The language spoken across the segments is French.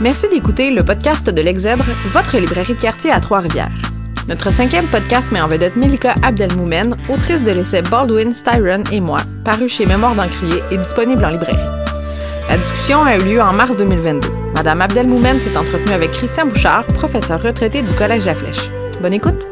Merci d'écouter le podcast de l'Exèdre, votre librairie de quartier à Trois-Rivières. Notre cinquième podcast met en vedette Melika Abdelmoumen, autrice de l'essai Baldwin, Styron et moi, paru chez Mémoire d'Encrier et disponible en librairie. La discussion a eu lieu en mars 2022. Madame Abdelmoumen s'est entretenue avec Christian Bouchard, professeur retraité du Collège La Flèche. Bonne écoute!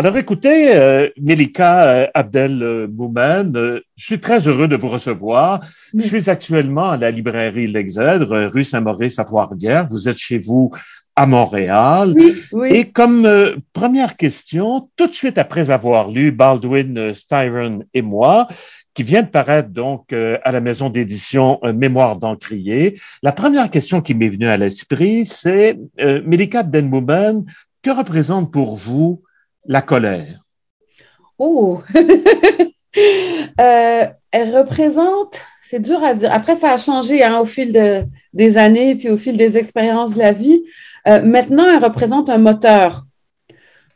Alors écoutez, euh, Melika euh, Abdel Moumen, euh, je suis très heureux de vous recevoir. Je suis actuellement à la librairie L'Exèdre, euh, rue Saint-Maurice à Trois-Rivières. Vous êtes chez vous à Montréal. Oui, oui. Et comme euh, première question, tout de suite après avoir lu Baldwin, euh, Styron et moi, qui vient de paraître donc euh, à la maison d'édition euh, Mémoire d'Encrier, la première question qui m'est venue à l'esprit, c'est euh, Melika Abdel Moumen, que représente pour vous la colère? Oh! Euh, elle représente, c'est dur à dire. Après, ça a changé hein, au fil de, des années, puis au fil des expériences de la vie. Euh, maintenant, elle représente un moteur.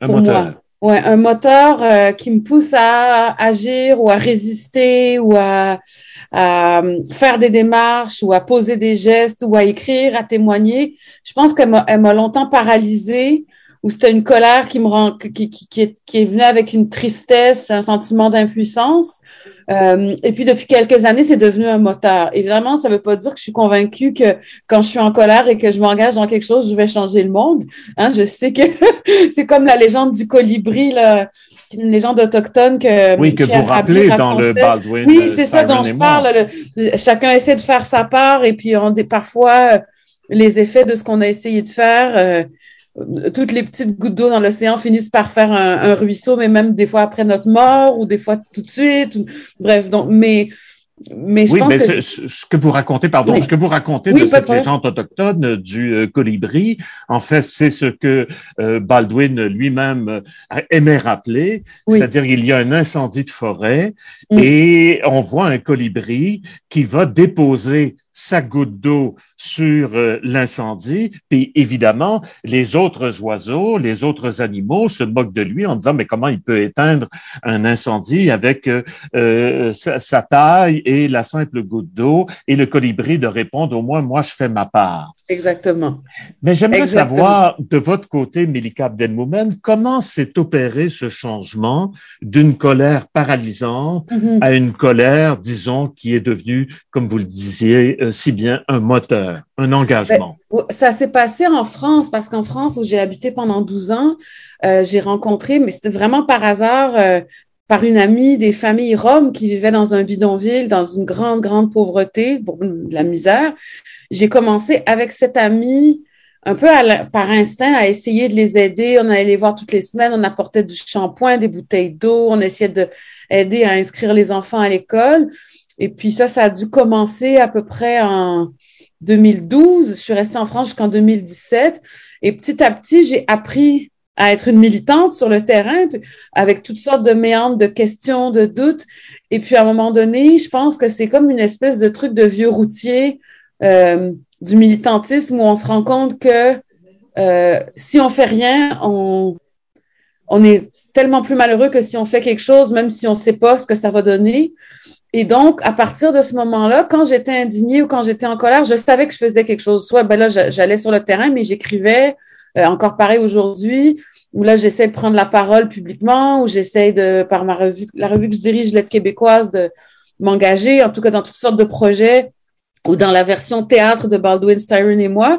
Un pour moteur. moi. Ouais, un moteur euh, qui me pousse à agir ou à résister ou à, à faire des démarches ou à poser des gestes ou à écrire, à témoigner. Je pense qu'elle m'a elle m'a longtemps paralysée ou c'était une colère qui me rend qui, qui, qui, est, qui est venue avec une tristesse, un sentiment d'impuissance. Euh, et puis depuis quelques années, c'est devenu un moteur. Évidemment, ça ne veut pas dire que je suis convaincue que quand je suis en colère et que je m'engage dans quelque chose, je vais changer le monde. Hein, je sais que c'est comme la légende du colibri, là, une légende autochtone que Oui, que Pierre vous rappelez Rabhi dans le. Baldwin. Oui, c'est ça dont je parle. Le- chacun essaie de faire sa part et puis on des parfois euh, les effets de ce qu'on a essayé de faire. euh, toutes les petites gouttes d'eau dans l'océan finissent par faire un, un ruisseau, mais même des fois après notre mort ou des fois tout de suite. ou- bref, donc, mais, mais je oui, pense mais que ce, ce- que vous racontez, pardon, Oui. ce que vous racontez Oui, de cette légende autochtone du euh, colibri, en fait, c'est ce que euh, Baldwin lui-même euh, aimait rappeler, Oui. c'est-à-dire il y a un incendie de forêt Mm. et on voit un colibri qui va déposer sa goutte d'eau sur euh, l'incendie, puis évidemment, les autres oiseaux, les autres animaux se moquent de lui en disant, mais comment il peut éteindre un incendie avec euh, euh, sa, sa taille et la simple goutte d'eau, et le colibri de répondre, au moins, moi, je fais ma part. exactement. Mais j'aimerais savoir, de votre côté, Melika Abdelmoumen, comment s'est opéré ce changement d'une colère paralysante Mhm. à une colère, disons, qui est devenue, comme vous le disiez si bien, un moteur, un engagement. Ça s'est passé en France parce qu'en France, où j'ai habité pendant 12 ans, euh, j'ai rencontré, mais c'était vraiment par hasard, euh, par une amie des familles roms qui vivaient dans un bidonville, dans une grande, grande pauvreté, de la misère. J'ai commencé avec cette amie un peu par instinct à essayer de les aider. On allait les voir toutes les semaines, on apportait du shampoing, des bouteilles d'eau, on essayait de aider à inscrire les enfants à l'école. Et puis ça, ça a dû commencer à peu près en 2012. Je suis restée en France jusqu'en 2017. Et petit à petit, j'ai appris à être une militante sur le terrain avec toutes sortes de méandres, de questions, de doutes. Et puis à un moment donné, je pense que c'est comme une espèce de truc de vieux routier euh, du militantisme où on se rend compte que euh, si on fait rien, on, on est tellement plus malheureux que si on fait quelque chose, même si on ne sait pas ce que ça va donner. Et donc, à partir de ce moment-là, quand j'étais indignée ou quand j'étais en colère, je savais que je faisais quelque chose. Soit, ben là, j'allais sur le terrain, mais j'écrivais, euh, encore pareil aujourd'hui, où là, j'essaie de prendre la parole publiquement, où j'essaie de, par ma revue, la revue que je dirige, l'aide québécoise, de m'engager, en tout cas dans toutes sortes de projets ou dans la version théâtre de Baldwin, Styron et moi.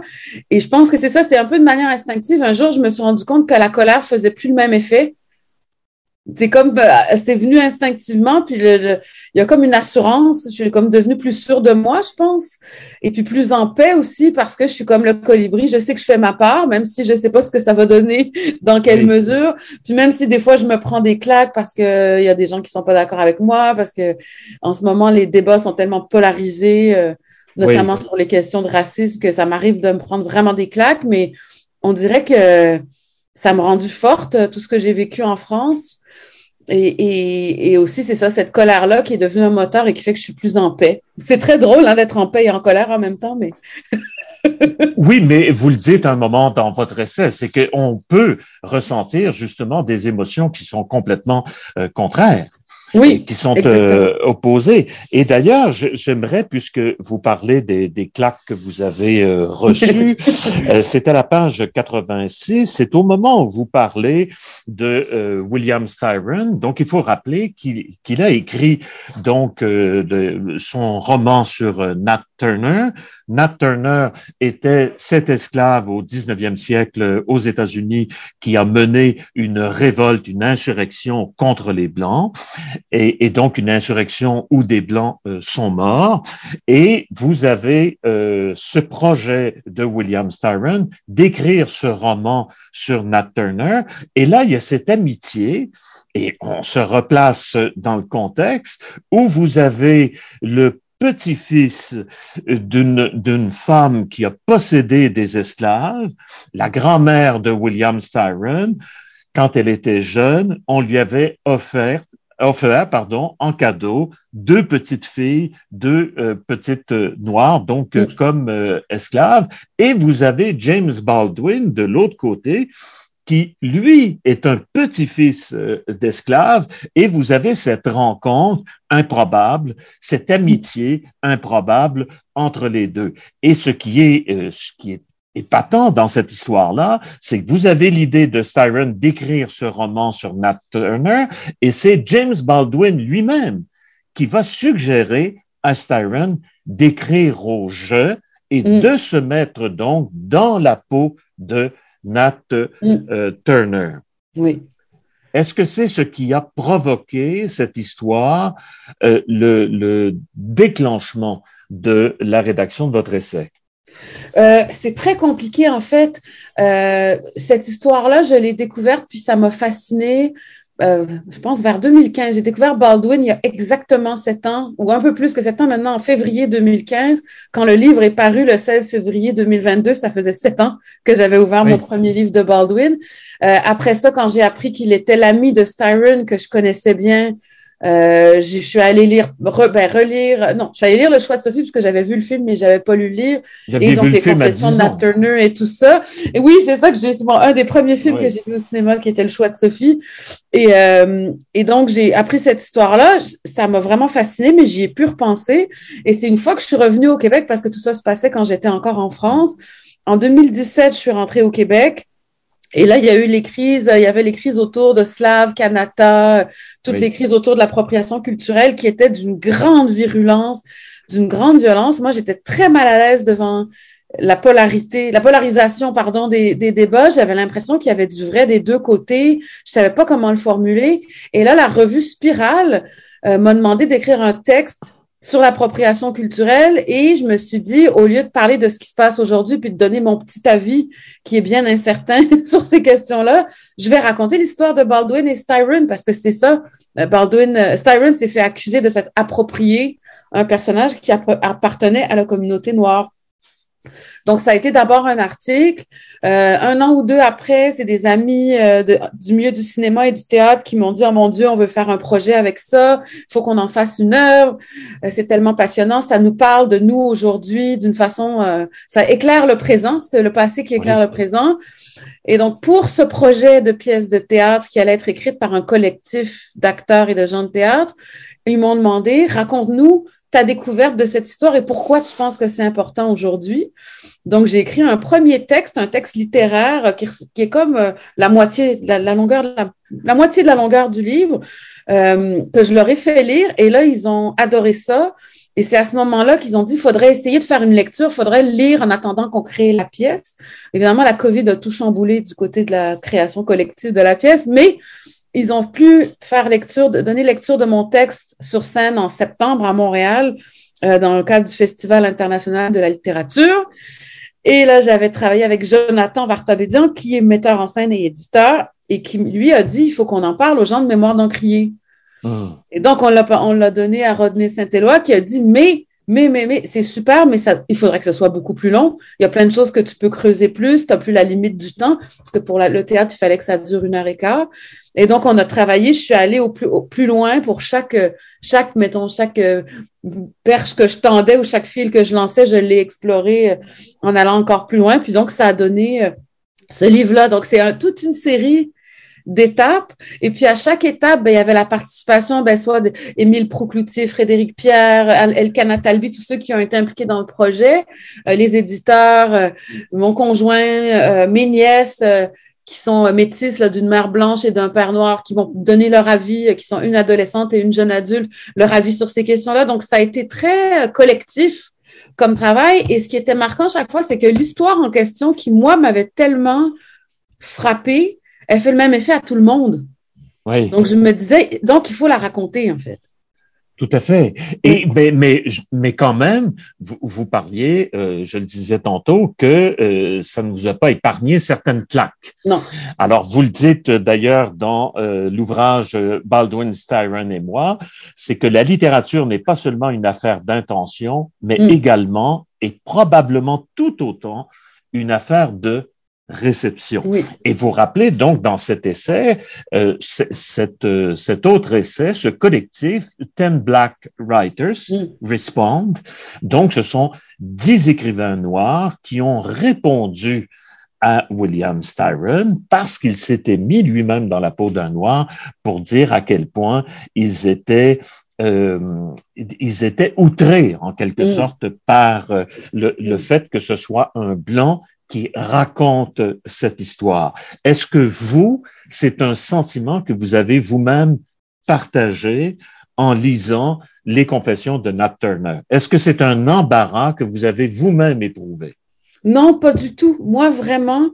Et je pense que c'est ça, c'est un peu de manière instinctive. Un jour, je me suis rendu compte que la colère faisait plus le même effet. C'est comme, bah, c'est venu instinctivement, puis le, le- il y a comme une assurance. Je suis comme devenue plus sûre de moi, je pense, et puis plus en paix aussi parce que je suis comme le colibri. Je sais que je fais ma part, même si je sais pas ce que ça va donner, dans quelle Oui. mesure. Puis même si des fois je me prends des claques parce que il y a des gens qui sont pas d'accord avec moi, parce que en ce moment les débats sont tellement polarisés, euh, notamment sur les questions de racisme, que ça m'arrive de me prendre vraiment des claques. Mais on dirait que ça m'a rendu forte tout ce que j'ai vécu en France. Et, et, et aussi, c'est ça, cette colère-là qui est devenue un moteur et qui fait que je suis plus en paix. C'est très drôle hein, d'être en paix et en colère en même temps, mais Oui, mais vous le dites un moment dans votre essai, c'est qu'on peut ressentir justement des émotions qui sont complètement euh, contraires. Oui, qui sont euh, opposés. Et d'ailleurs, j'aimerais, puisque vous parlez des, des, claques que vous avez euh, reçues, euh, c'est à la page 86, c'est au moment où vous parlez de William Styron. Donc, il faut rappeler qu'il a écrit donc de, son roman sur Nat Turner. Nat Turner était cet esclave au 19e siècle aux États-Unis qui a mené une révolte, une insurrection contre les Blancs et, donc une insurrection où des Blancs euh, sont morts. Et vous avez euh, ce projet de William Styron d'écrire ce roman sur Nat Turner. Et là, il y a cette amitié et on se replace dans le contexte où vous avez le petit-fils d'une, femme qui a possédé des esclaves, la grand-mère de William Styron, quand elle était jeune, on lui avait offert offert, pardon, en cadeau deux petites filles, deux euh, petites euh, noires, donc euh, comme esclaves. Et vous avez James Baldwin de l'autre côté, qui, lui, est un petit-fils d'esclave, et vous avez cette rencontre improbable, cette amitié improbable entre les deux. Et ce qui est, ce qui est épatant dans cette histoire-là, c'est que vous avez l'idée de Styron d'écrire ce roman sur Nat Turner, et c'est James Baldwin lui-même qui va suggérer à Styron d'écrire au jeu et mm. de se mettre donc dans la peau de Nat mm. euh, Turner. Oui. Est-ce que c'est ce qui a provoqué cette histoire, euh, le, le déclenchement de la rédaction de votre essai? Euh, c'est très compliqué en fait. Cette histoire-là, je l'ai découverte puis ça m'a fascinée. Euh, je pense vers 2015. J'ai découvert Baldwin il y a exactement sept ans, ou un peu plus que sept ans maintenant, en février 2015. Quand le livre est paru le 16 février 2022, ça faisait sept ans que j'avais ouvert mon premier livre de Baldwin. après ça, quand j'ai appris qu'il était l'ami de Styron, que je connaissais bien, euh, je suis allée lire, ben, relire, non, je suis allée lire Le choix de Sophie parce que j'avais vu le film, mais j'avais pas lu le livre. Et donc, les confessions de Nat Turner et tout ça. Et oui, c'est ça que j'ai, c'est un des premiers films que j'ai vu au cinéma qui était Le choix de Sophie. Et, euh, et donc, j'ai appris cette histoire-là. Ça m'a vraiment fascinée, mais j'y ai pu repenser. Et c'est une fois que je suis revenue au Québec parce que tout ça se passait quand j'étais encore en France. En 2017, je suis rentrée au Québec. Et là, il y a eu les crises, il y avait les crises autour de Slav, Kanata, toutes les crises autour de l'appropriation culturelle qui étaient d'une grande virulence, d'une grande violence. Moi, j'étais très mal à l'aise devant la polarité, la polarisation, pardon, des, des débats. J'avais l'impression qu'il y avait du vrai des deux côtés. Je savais pas comment le formuler. Et là, la revue Spirale euh, m'a demandé d'écrire un texte sur l'appropriation culturelle et je me suis dit, au lieu de parler de ce qui se passe aujourd'hui puis de donner mon petit avis qui est bien incertain sur ces questions-là, je vais raconter l'histoire de Baldwin et Styron parce que c'est ça. Euh, Baldwin, euh, Styron s'est fait accuser de s'être approprié un personnage qui appartenait à la communauté noire. Donc, ça a été d'abord un article. Euh, un an ou deux après, c'est des amis euh, du milieu du cinéma et du théâtre qui m'ont dit, oh mon Dieu, on veut faire un projet avec ça. Il faut qu'on en fasse une œuvre. Euh, c'est tellement passionnant. Ça nous parle de nous aujourd'hui d'une façon, ça éclaire le présent. C'était le passé qui éclaire le présent. Et donc, pour ce projet de pièce de théâtre qui allait être écrite par un collectif d'acteurs et de gens de théâtre, ils m'ont demandé, raconte-nous ta découverte de cette histoire et pourquoi tu penses que c'est important aujourd'hui. Donc, j'ai écrit un premier texte, un texte littéraire qui, est comme euh, la moitié, la, longueur, la, moitié de la longueur du livre, euh, que je leur ai fait lire. Et là, ils ont adoré ça. Et c'est à ce moment-là qu'ils ont dit, faudrait essayer de faire une lecture, faudrait lire en attendant qu'on crée la pièce. Évidemment, la COVID a tout chamboulé du côté de la création collective de la pièce, mais ils ont pu faire lecture, donner lecture de mon texte sur scène en septembre à Montréal, euh, dans le cadre du Festival international de la littérature. Et là, j'avais travaillé avec Jonathan Vartabédian, qui est metteur en scène et éditeur, et qui lui a dit il faut qu'on en parle aux gens de mémoire d'Encrier. Hum. Et donc, on l'a, on l'a donné à Rodney Saint-Éloi, qui a dit mais mais, mais, mais, c'est super, mais ça, il faudrait que ce soit beaucoup plus long. Il y a plein de choses que tu peux creuser plus. Tu n'as plus la limite du temps. Parce que pour le théâtre, il fallait que ça dure une heure et quart. Et donc, on a travaillé. Je suis allée au plus, loin pour chaque, chaque, mettons, chaque euh, perche que je tendais ou chaque fil que je lançais, je l'ai exploré euh, en allant encore plus loin. Puis donc, ça a donné euh, ce livre-là. Donc, c'est toute une série d'étapes. Et puis à chaque étape, ben, il y avait la participation, ben, soit d'Émile Proucloutier, Frédéric Pierre, Elkana Talbi, tous ceux qui ont été impliqués dans le projet, euh, les éditeurs, euh, mon conjoint, euh, mes nièces, qui sont métisses d'une mère blanche et d'un père noir, qui vont donner leur avis, qui sont une adolescente et une jeune adulte, leur avis sur ces questions-là. Donc, ça a été très collectif comme travail. Et ce qui était marquant chaque fois, c'est que l'histoire en question, qui, moi, m'avait tellement frappée, elle fait le même effet à tout le monde. Oui. Donc, je me disais, donc, il faut la raconter, en fait. Tout à fait. Et mais mais mais quand même, vous, vous parliez, euh, je le disais tantôt, que euh, ça ne vous a pas épargné certaines claques. Non. Alors vous le dites d'ailleurs dans euh, l'ouvrage Baldwin, Styron et moi, c'est que la littérature n'est pas seulement une affaire d'intention, mais mm. également et probablement tout autant une affaire de réception. Et vous rappelez donc dans cet essai, euh, cette, euh, cet autre essai, ce collectif, Ten Black Writers Respond, donc ce sont dix écrivains noirs qui ont répondu à William Styron parce qu'il s'était mis lui-même dans la peau d'un noir pour dire à quel point ils étaient euh, ils étaient outrés en quelque sorte par le, le, fait que ce soit un blanc qui raconte cette histoire. Est-ce que vous, c'est un sentiment que vous avez vous-même partagé en lisant les confessions de Nat Turner? Est-ce que c'est un embarras que vous avez vous-même éprouvé? Non, pas du tout. Moi, vraiment,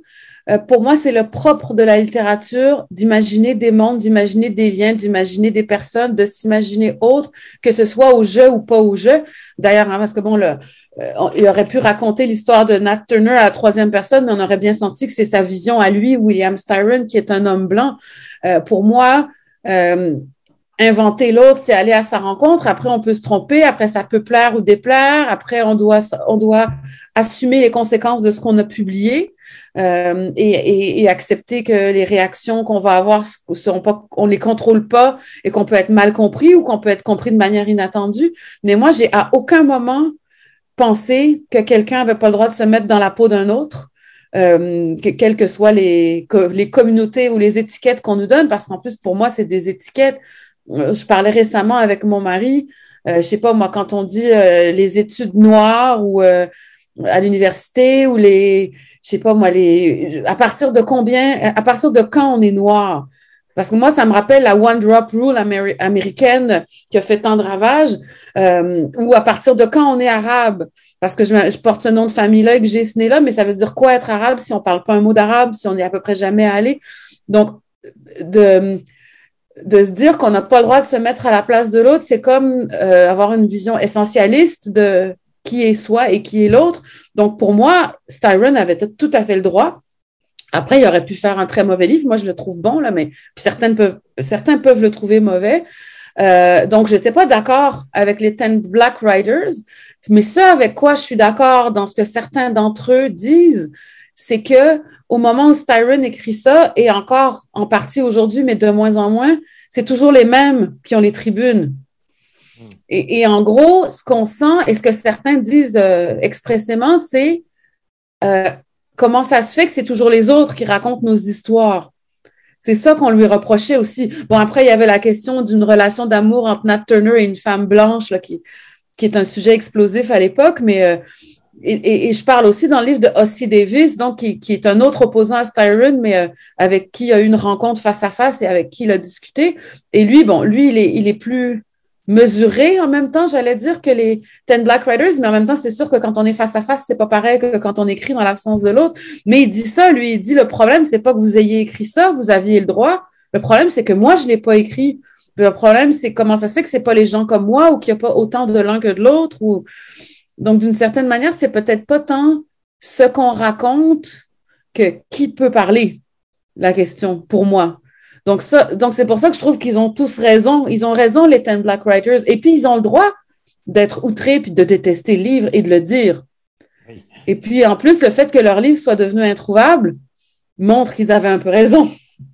euh, pour moi, c'est le propre de la littérature d'imaginer des mondes, d'imaginer des liens, d'imaginer des personnes, de s'imaginer autre, que ce soit au jeu ou pas au jeu. D'ailleurs, hein, parce que bon, euh, il aurait pu raconter l'histoire de Nat Turner à la troisième personne, mais on aurait bien senti que c'est sa vision à lui, William Styron, qui est un homme blanc. Euh, pour moi, inventer l'autre, c'est aller à sa rencontre. Après, on peut se tromper. Après, ça peut plaire ou déplaire. Après, on doit, on doit assumer les conséquences de ce qu'on a publié euh, et, accepter que les réactions qu'on va avoir seront pas, on les contrôle pas et qu'on peut être mal compris ou qu'on peut être compris de manière inattendue. Mais moi, j'ai à aucun moment pensé que quelqu'un avait pas le droit de se mettre dans la peau d'un autre. Euh, que, quelles que soient les, les communautés ou les étiquettes qu'on nous donne, parce qu'en plus, pour moi, c'est des étiquettes. Euh, je parlais récemment avec mon mari, euh, je sais pas, moi, quand on dit les études noires ou à l'université ou les, je sais pas, moi, les, à partir de combien, à partir de quand on est noir? Parce que moi, ça me rappelle la One Drop Rule américaine qui a fait tant de ravages, ou à partir de quand on est arabe? Parce que je, je porte ce nom de famille-là et que j'ai ce nez-là, mais ça veut dire quoi être arabe si on parle pas un mot d'arabe, si on est à peu près jamais allé? Donc, de, de se dire qu'on n'a pas le droit de se mettre à la place de l'autre, c'est comme euh, avoir une vision essentialiste de qui est soi et qui est l'autre. Donc, pour moi, Styron avait tout à fait le droit. Après, il aurait pu faire un très mauvais livre. Moi, je le trouve bon, là, mais certains peuvent, le trouver mauvais. Euh, donc, je n'étais pas d'accord avec les Ten Black Writers, mais ce avec quoi je suis d'accord dans ce que certains d'entre eux disent, c'est que au moment où Styron écrit ça, et encore en partie aujourd'hui, mais de moins en moins, c'est toujours les mêmes qui ont les tribunes. Et, en gros, ce qu'on sent et ce que certains disent euh, expressément, c'est euh, comment ça se fait que c'est toujours les autres qui racontent nos histoires. C'est ça qu'on lui reprochait aussi. Bon, après, il y avait la question d'une relation d'amour entre Nat Turner et une femme blanche, là, qui, qui est un sujet explosif à l'époque, mais euh, et, je parle aussi dans le livre de Ossie Davis, donc qui, qui est un autre opposant à Styron, mais avec qui il a eu une rencontre face à face et avec qui il a discuté. Et lui, bon, lui, il est, il est plus mesuré en même temps, j'allais dire, que les Ten Black Writers, mais en même temps, c'est sûr que quand on est face à face, c'est pas pareil que quand on écrit dans l'absence de l'autre. Mais il dit ça, lui, il dit le problème, c'est pas que vous ayez écrit ça, vous aviez le droit. Le problème, c'est que moi, je l'ai pas écrit. Le problème, c'est comment ça se fait que c'est pas les gens comme moi ou qu'il n'y a pas autant de l'un que de l'autre ou donc, d'une certaine manière, c'est peut-être pas tant ce qu'on raconte que qui peut parler, la question, pour moi. Donc, ça, donc c'est pour ça que je trouve qu'ils ont tous raison. Ils ont raison, les Ten Black Writers. Et puis, ils ont le droit d'être outrés puis de détester le livre et de le dire. Et puis, en plus, le fait que leur livre soit devenu introuvable montre qu'ils avaient un peu raison.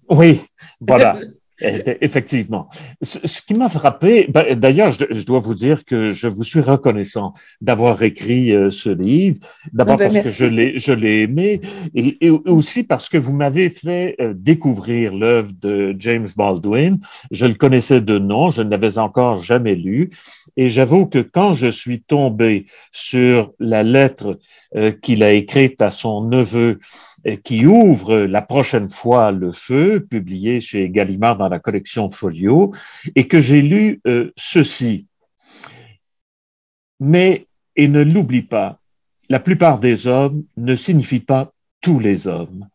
Oui, voilà. Effectivement. Ce, qui m'a frappé, ben, d'ailleurs, je, dois vous dire que je vous suis reconnaissant d'avoir écrit euh, ce livre. D'abord ah ben, parce que je l'ai, je l'ai aimé, et, aussi parce que vous m'avez fait euh, découvrir l'œuvre de James Baldwin. Je le connaissais de nom, je ne l'avais encore jamais lu, et j'avoue que quand je suis tombé sur la lettre euh, qu'il a écrite à son neveu qui ouvre la prochaine fois Le Feu, publié chez Gallimard dans la collection Folio, et que j'ai lu euh, ceci. Mais, et ne l'oublie pas, la plupart des hommes ne signifient pas tous les hommes.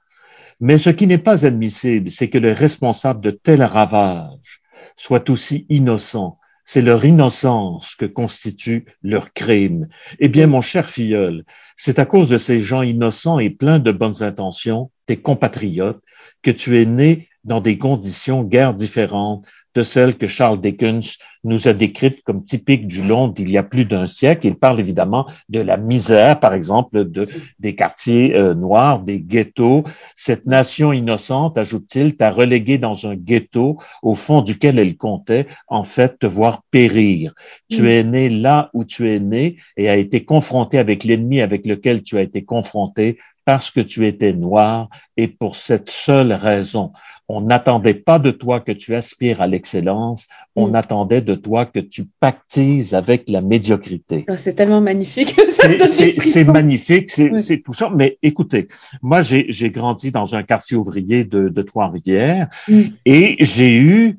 Mais ce qui n'est pas admissible, c'est que les responsables de tels ravages soient aussi innocents c'est leur innocence que constitue leur crime. Eh bien, mon cher filleul, c'est à cause de ces gens innocents et pleins de bonnes intentions, tes compatriotes, que tu es né dans des conditions guère différentes de celles que Charles Dickens nous a décrites comme typiques du Londres d'il y a plus d'un siècle. Il parle évidemment de la misère, par exemple, de, des quartiers euh, noirs, des ghettos. Cette nation innocente, ajoute-t-il, t'a relégué dans un ghetto au fond duquel elle comptait, en fait, te voir périr. Tu mm. es né là où tu es né et a été confronté avec l'ennemi avec lequel tu as été confronté parce que tu étais noir et pour cette seule raison. On n'attendait pas de toi que tu aspires à l'excellence, on mm. attendait de toi que tu pactises avec la médiocrité. Ah, c'est tellement magnifique. c'est magnifique, c'est touchant. Mais écoutez, moi, j'ai grandi dans un quartier ouvrier de, de Trois-Rivières mm. et j'ai eu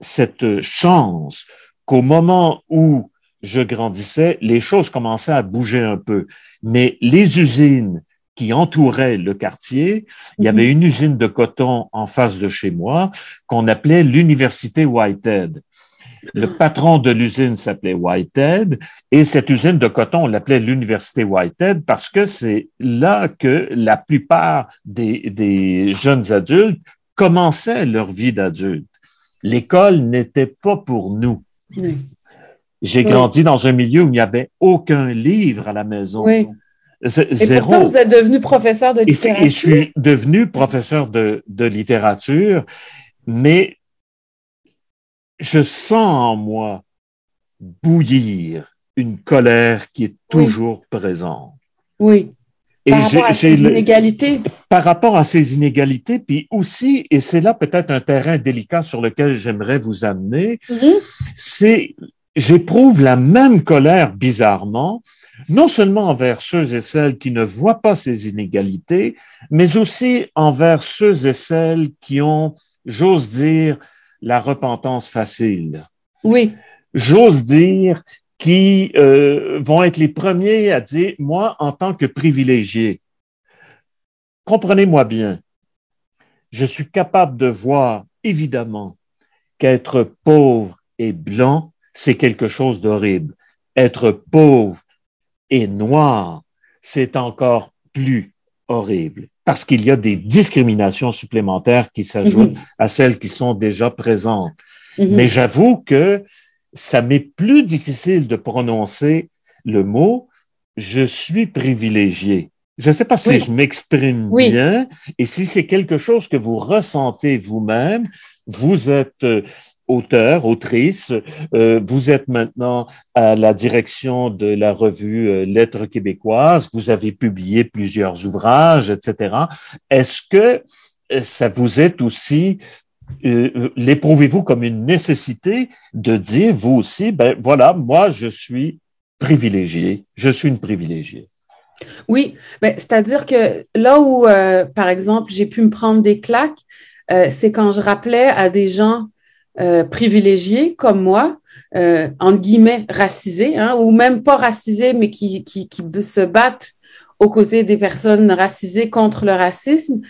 cette chance qu'au moment où je grandissais, les choses commençaient à bouger un peu. Mais les usines qui entourait le quartier. Il y avait mhm. une usine de coton en face de chez moi qu'on appelait l'université Whitehead. Le ah. patron de l'usine s'appelait Whitehead et cette usine de coton, on l'appelait l'université Whitehead parce que c'est là que la plupart des, des jeunes adultes commençaient leur vie d'adulte. L'école n'était pas pour nous. J'ai grandi dans un milieu où il n'y avait aucun livre à la maison. Oui. Et pourtant, vous êtes devenu professeur de littérature. Et, je suis devenu professeur de, de littérature, mais je sens en moi bouillir une colère qui est toujours présente. Oui. Et par rapport à ces inégalités. Par rapport à ces inégalités, puis aussi, et c'est là peut-être un terrain délicat sur lequel j'aimerais vous amener, c'est j'éprouve la même colère bizarrement non seulement envers ceux et celles qui ne voient pas ces inégalités, mais aussi envers ceux et celles qui ont, j'ose dire, la repentance facile. Oui. J'ose dire qui euh, vont être les premiers à dire, moi, en tant que privilégié, comprenez-moi bien, je suis capable de voir, évidemment, qu'être pauvre et blanc, c'est quelque chose d'horrible. Être pauvre et noir, c'est encore plus horrible parce qu'il y a des discriminations supplémentaires qui s'ajoutent mhm. à celles qui sont déjà présentes. Mhm. Mais j'avoue que ça m'est plus difficile de prononcer le mot je suis privilégié. Je ne sais pas si je m'exprime bien et si c'est quelque chose que vous ressentez vous-même. Vous êtes euh, auteur, autrice. Euh, vous êtes maintenant à la direction de la revue euh, Lettres québécoises. Vous avez publié plusieurs ouvrages, etc. Est-ce que euh, ça vous est aussi l'éprouvez-vous comme une nécessité de dire vous aussi, ben voilà, moi je suis privilégié, je suis une privilégiée. Oui, ben, c'est-à-dire que là où, par exemple, j'ai pu me prendre des claques, c'est quand je rappelais à des gens euh, privilégiés comme moi, euh, entre guillemets racisés, hein, ou même pas racisés, mais qui, qui, qui se battent aux côtés des personnes racisées contre le racisme,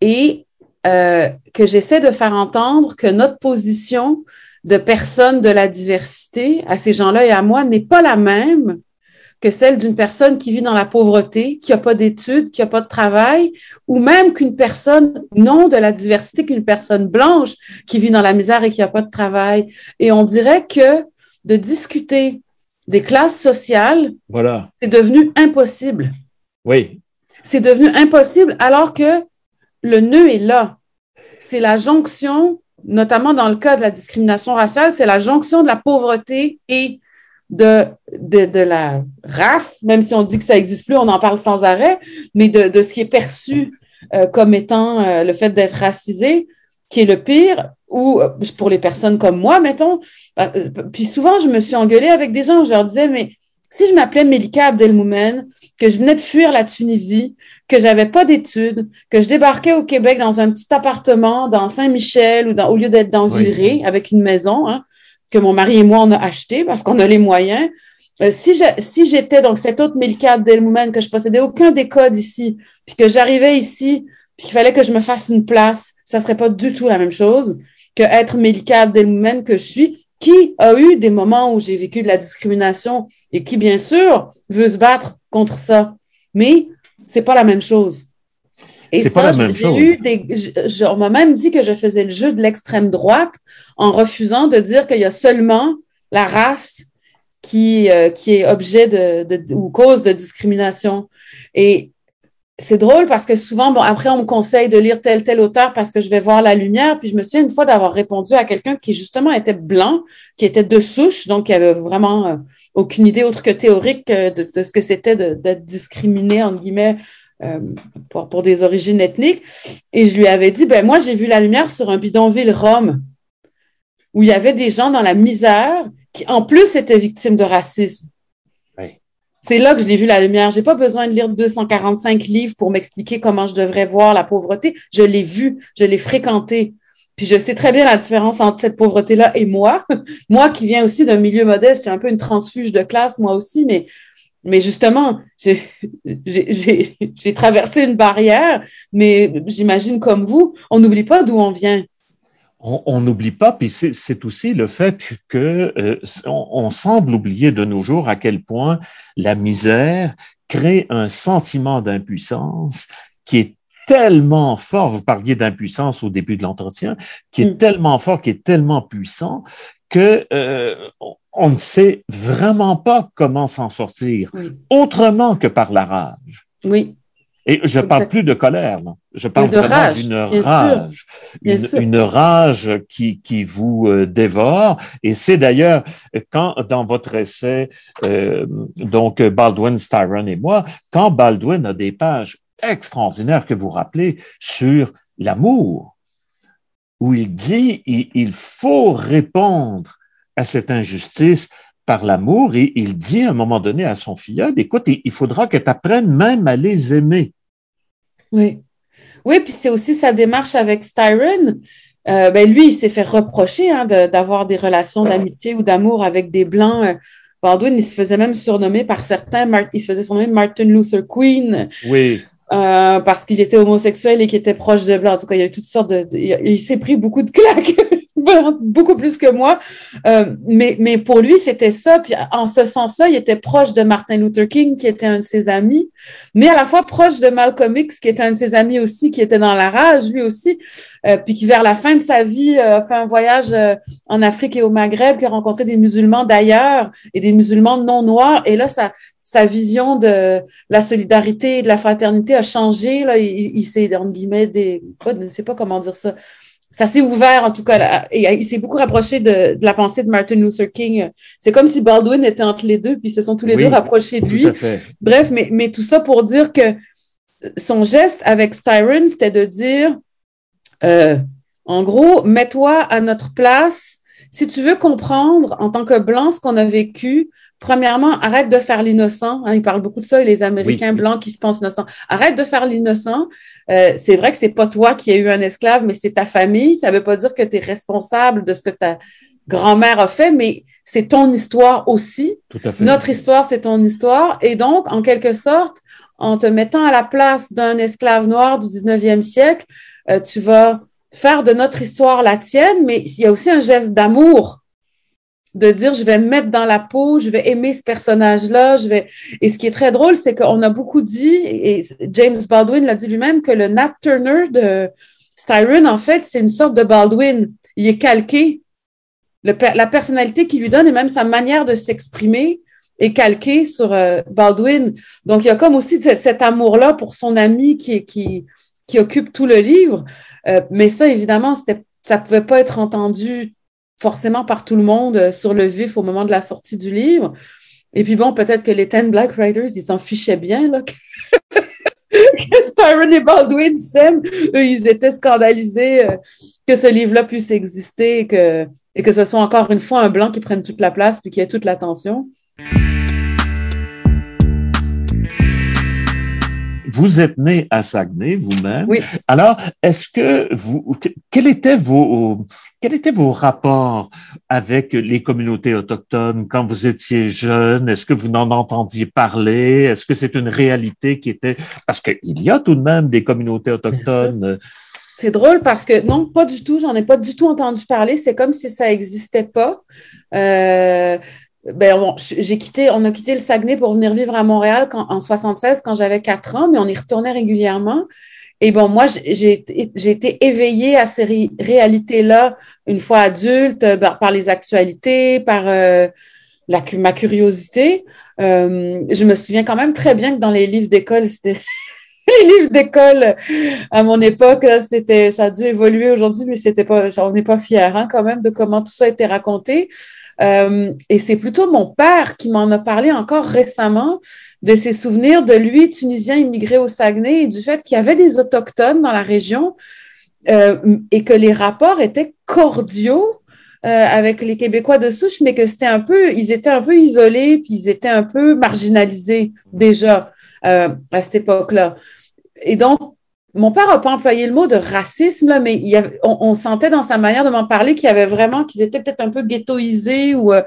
et euh, que j'essaie de faire entendre que notre position de personnes de la diversité à ces gens-là et à moi n'est pas la même que celle d'une personne qui vit dans la pauvreté, qui n'a pas d'études, qui n'a pas de travail, ou même qu'une personne non de la diversité, qu'une personne blanche qui vit dans la misère et qui n'a pas de travail. Et on dirait que de discuter des classes sociales, voilà. c'est devenu impossible. Oui. C'est devenu impossible alors que le nœud est là. C'est la jonction notamment dans le cas de la discrimination raciale, c'est la jonction de la pauvreté et de, de, la race, même si on dit que ça n'existe plus, on en parle sans arrêt, mais de, de ce qui est perçu euh, comme étant euh, le fait d'être racisé, qui est le pire, ou euh, pour les personnes comme moi, mettons. puis souvent, je me suis engueulée avec des gens je leur disais, mais si je m'appelais Melika Abdelmoumen, que je venais de fuir la Tunisie, que j'avais pas d'études, que je débarquais au Québec dans un petit appartement dans Saint-Michel ou dans, au lieu d'être dans Villeray avec une maison, hein, que mon mari et moi on a acheté parce qu'on a les moyens. Euh, si j'étais donc cette autre Melika Abdelmoumen, que je possédais aucun des codes ici, puis que j'arrivais ici, puis qu'il fallait que je me fasse une place, ça serait pas du tout la même chose que être Melika Abdelmoumen que je suis qui a eu des moments où j'ai vécu de la discrimination et qui, bien sûr, veut se battre contre ça. Mais c'est pas la même chose. Et ça, pas la même chose. Eu des, on m'a même dit que je faisais le jeu de l'extrême droite en refusant de dire qu'il y a seulement la race qui, euh, qui est objet de, de, ou cause de discrimination. Et c'est drôle parce que souvent, bon, après, on me conseille de lire tel, tel auteur parce que je vais voir la lumière. Puis je me souviens une fois d'avoir répondu à quelqu'un qui justement était blanc, qui était de souche, donc qui avait vraiment euh, aucune idée autre que théorique euh, de, de, ce que c'était d'être discriminé, entre guillemets, euh, pour, pour, des origines ethniques. Et je lui avais dit, ben moi, j'ai vu la lumière sur un bidonville Rome, où il y avait des gens dans la misère qui, en plus, étaient victimes de racisme. C'est là que je l'ai vu la lumière. J'ai pas besoin de lire 245 livres pour m'expliquer comment je devrais voir la pauvreté. Je l'ai vu, je l'ai fréquenté. Puis je sais très bien la différence entre cette pauvreté-là et moi. moi qui viens aussi d'un milieu modeste, j'ai un peu une transfuge de classe, moi aussi, mais, mais justement, j'ai traversé une barrière, mais j'imagine comme vous, on n'oublie pas d'où on vient on n'oublie pas, puis c'est aussi le fait que euh, on, semble oublier de nos jours à quel point la misère crée un sentiment d'impuissance qui est tellement fort, vous parliez d'impuissance au début de l'entretien, qui est mm. tellement fort, qui est tellement puissant que euh, on ne sait vraiment pas comment s'en sortir autrement que par la rage. Oui. Et je ne parle plus de colère, non. je parle vraiment d'une rage, une, rage qui, qui vous euh, dévore. Et c'est d'ailleurs quand dans votre essai, euh, donc Baldwin, Styron et moi, quand Baldwin a des pages extraordinaires que vous rappelez sur l'amour, où il dit il, il faut répondre à cette injustice par l'amour et il dit à un moment donné à son filleul, écoute, il faudra que tu apprennes même à les aimer. Oui. Oui, puis c'est aussi sa démarche avec Styron. Euh, ben lui, il s'est fait reprocher hein, d'avoir des relations d'amitié ou d'amour avec des Blancs. Euh, Baldwin, il se faisait même surnommer par certains, il se faisait surnommer Martin Luther Queen. Oui. Euh, parce qu'il était homosexuel et qu'il était proche de Blancs. En tout cas, il y a eu toutes sortes de... il s'est pris beaucoup de claques beaucoup plus que moi. Euh, mais, mais pour lui, c'était ça. Puis en ce sens-là, il était proche de Martin Luther King, qui était un de ses amis, mais à la fois proche de Malcolm X, qui était un de ses amis aussi, qui était dans la rage, lui aussi, euh, puis qui vers la fin de sa vie euh, a fait un voyage en Afrique et au Maghreb, qui a rencontré des musulmans d'ailleurs et des musulmans non noirs. Et là, sa vision de la solidarité et de la fraternité a changé. Là, il, il s'est, entre guillemets, des, sais pas comment dire ça, ça s'est ouvert en tout cas. et il s'est beaucoup rapproché de, la pensée de Martin Luther King. C'est comme si Baldwin était entre les deux, puis ils se sont tous les deux rapprochés de lui. Bref, mais, mais tout ça pour dire que son geste avec Styron, c'était de dire, euh, en gros, mets-toi à notre place. Si tu veux comprendre en tant que blanc ce qu'on a vécu, premièrement, arrête de faire l'innocent. Hein, il parle beaucoup de ça, les Américains blancs qui se pensent innocents. Arrête de faire l'innocent. Euh, c'est vrai que c'est pas toi qui as eu un esclave, mais c'est ta famille. Ça veut pas dire que tu es responsable de ce que ta grand-mère a fait, mais c'est ton histoire aussi. Tout à fait. Notre histoire, c'est ton histoire. Et donc, en quelque sorte, en te mettant à la place d'un esclave noir du 19e siècle, euh, tu vas faire de notre histoire la tienne, mais il y a aussi un geste d'amour de dire je vais me mettre dans la peau, je vais aimer ce personnage-là, je vais. Et ce qui est très drôle, c'est qu'on a beaucoup dit, et James Baldwin l'a dit lui-même, que le Nat Turner de Styron, en fait, c'est une sorte de Baldwin. Il est calqué. la personnalité qu'il lui donne et même sa manière de s'exprimer est calquée sur euh, Baldwin. Donc, il y a comme aussi cet amour-là pour son ami qui, occupe tout le livre. Euh, mais ça, évidemment, c'était ça pouvait pas être entendu forcément par tout le monde euh, sur le vif au moment de la sortie du livre. Et puis bon, peut-être que les Ten Black Writers, ils s'en fichaient bien, là. que Tyron et Baldwin s'aiment. Eux, ils étaient scandalisés euh, que ce livre-là puisse exister et que, et que ce soit encore une fois un blanc qui prenne toute la place puis qui ait toute l'attention. Vous êtes né à Saguenay vous-même. Oui. Alors, est-ce que vous, quel était vos, quels étaient vos rapports avec les communautés autochtones quand vous étiez jeune? Est-ce que vous n'en entendiez parler? Est-ce que c'est une réalité qui était, parce qu'il y a tout de même des communautés autochtones. C'est drôle parce que non, pas du tout. J'en ai pas du tout entendu parler. C'est comme si ça n'existait pas. Euh, ben, j'ai quitté, on a quitté le Saguenay pour venir vivre à Montréal quand, en 76 quand j'avais quatre ans, mais on y retournait régulièrement. Et bon, moi, j'ai été éveillée à ces réalités-là une fois adulte, euh, par, les actualités, par euh, la, ma curiosité. Euh, je me souviens quand même très bien que dans les livres d'école, c'était les livres d'école à mon époque, c'était, ça a dû évoluer aujourd'hui, mais c'était pas, on n'est pas fiers hein, quand même de comment tout ça a été raconté. Euh, et c'est plutôt mon père qui m'en a parlé encore récemment de ses souvenirs de lui, Tunisien immigré au Saguenay, et du fait qu'il y avait des autochtones dans la région euh, et que les rapports étaient cordiaux. Euh, avec les Québécois de souche, mais que c'était un peu, ils étaient un peu isolés, puis ils étaient un peu marginalisés déjà euh, à cette époque-là. Et donc, mon père n'a pas employé le mot de racisme, là, mais il on, sentait dans sa manière de m'en parler qu'il y avait vraiment, qu'ils étaient peut-être un peu ghettoisés ou, euh,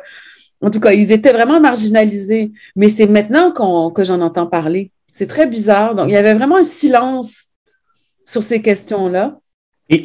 en tout cas, ils étaient vraiment marginalisés. Mais c'est maintenant que j'en entends parler. C'est très bizarre. Donc, il y avait vraiment un silence sur ces questions-là. Et,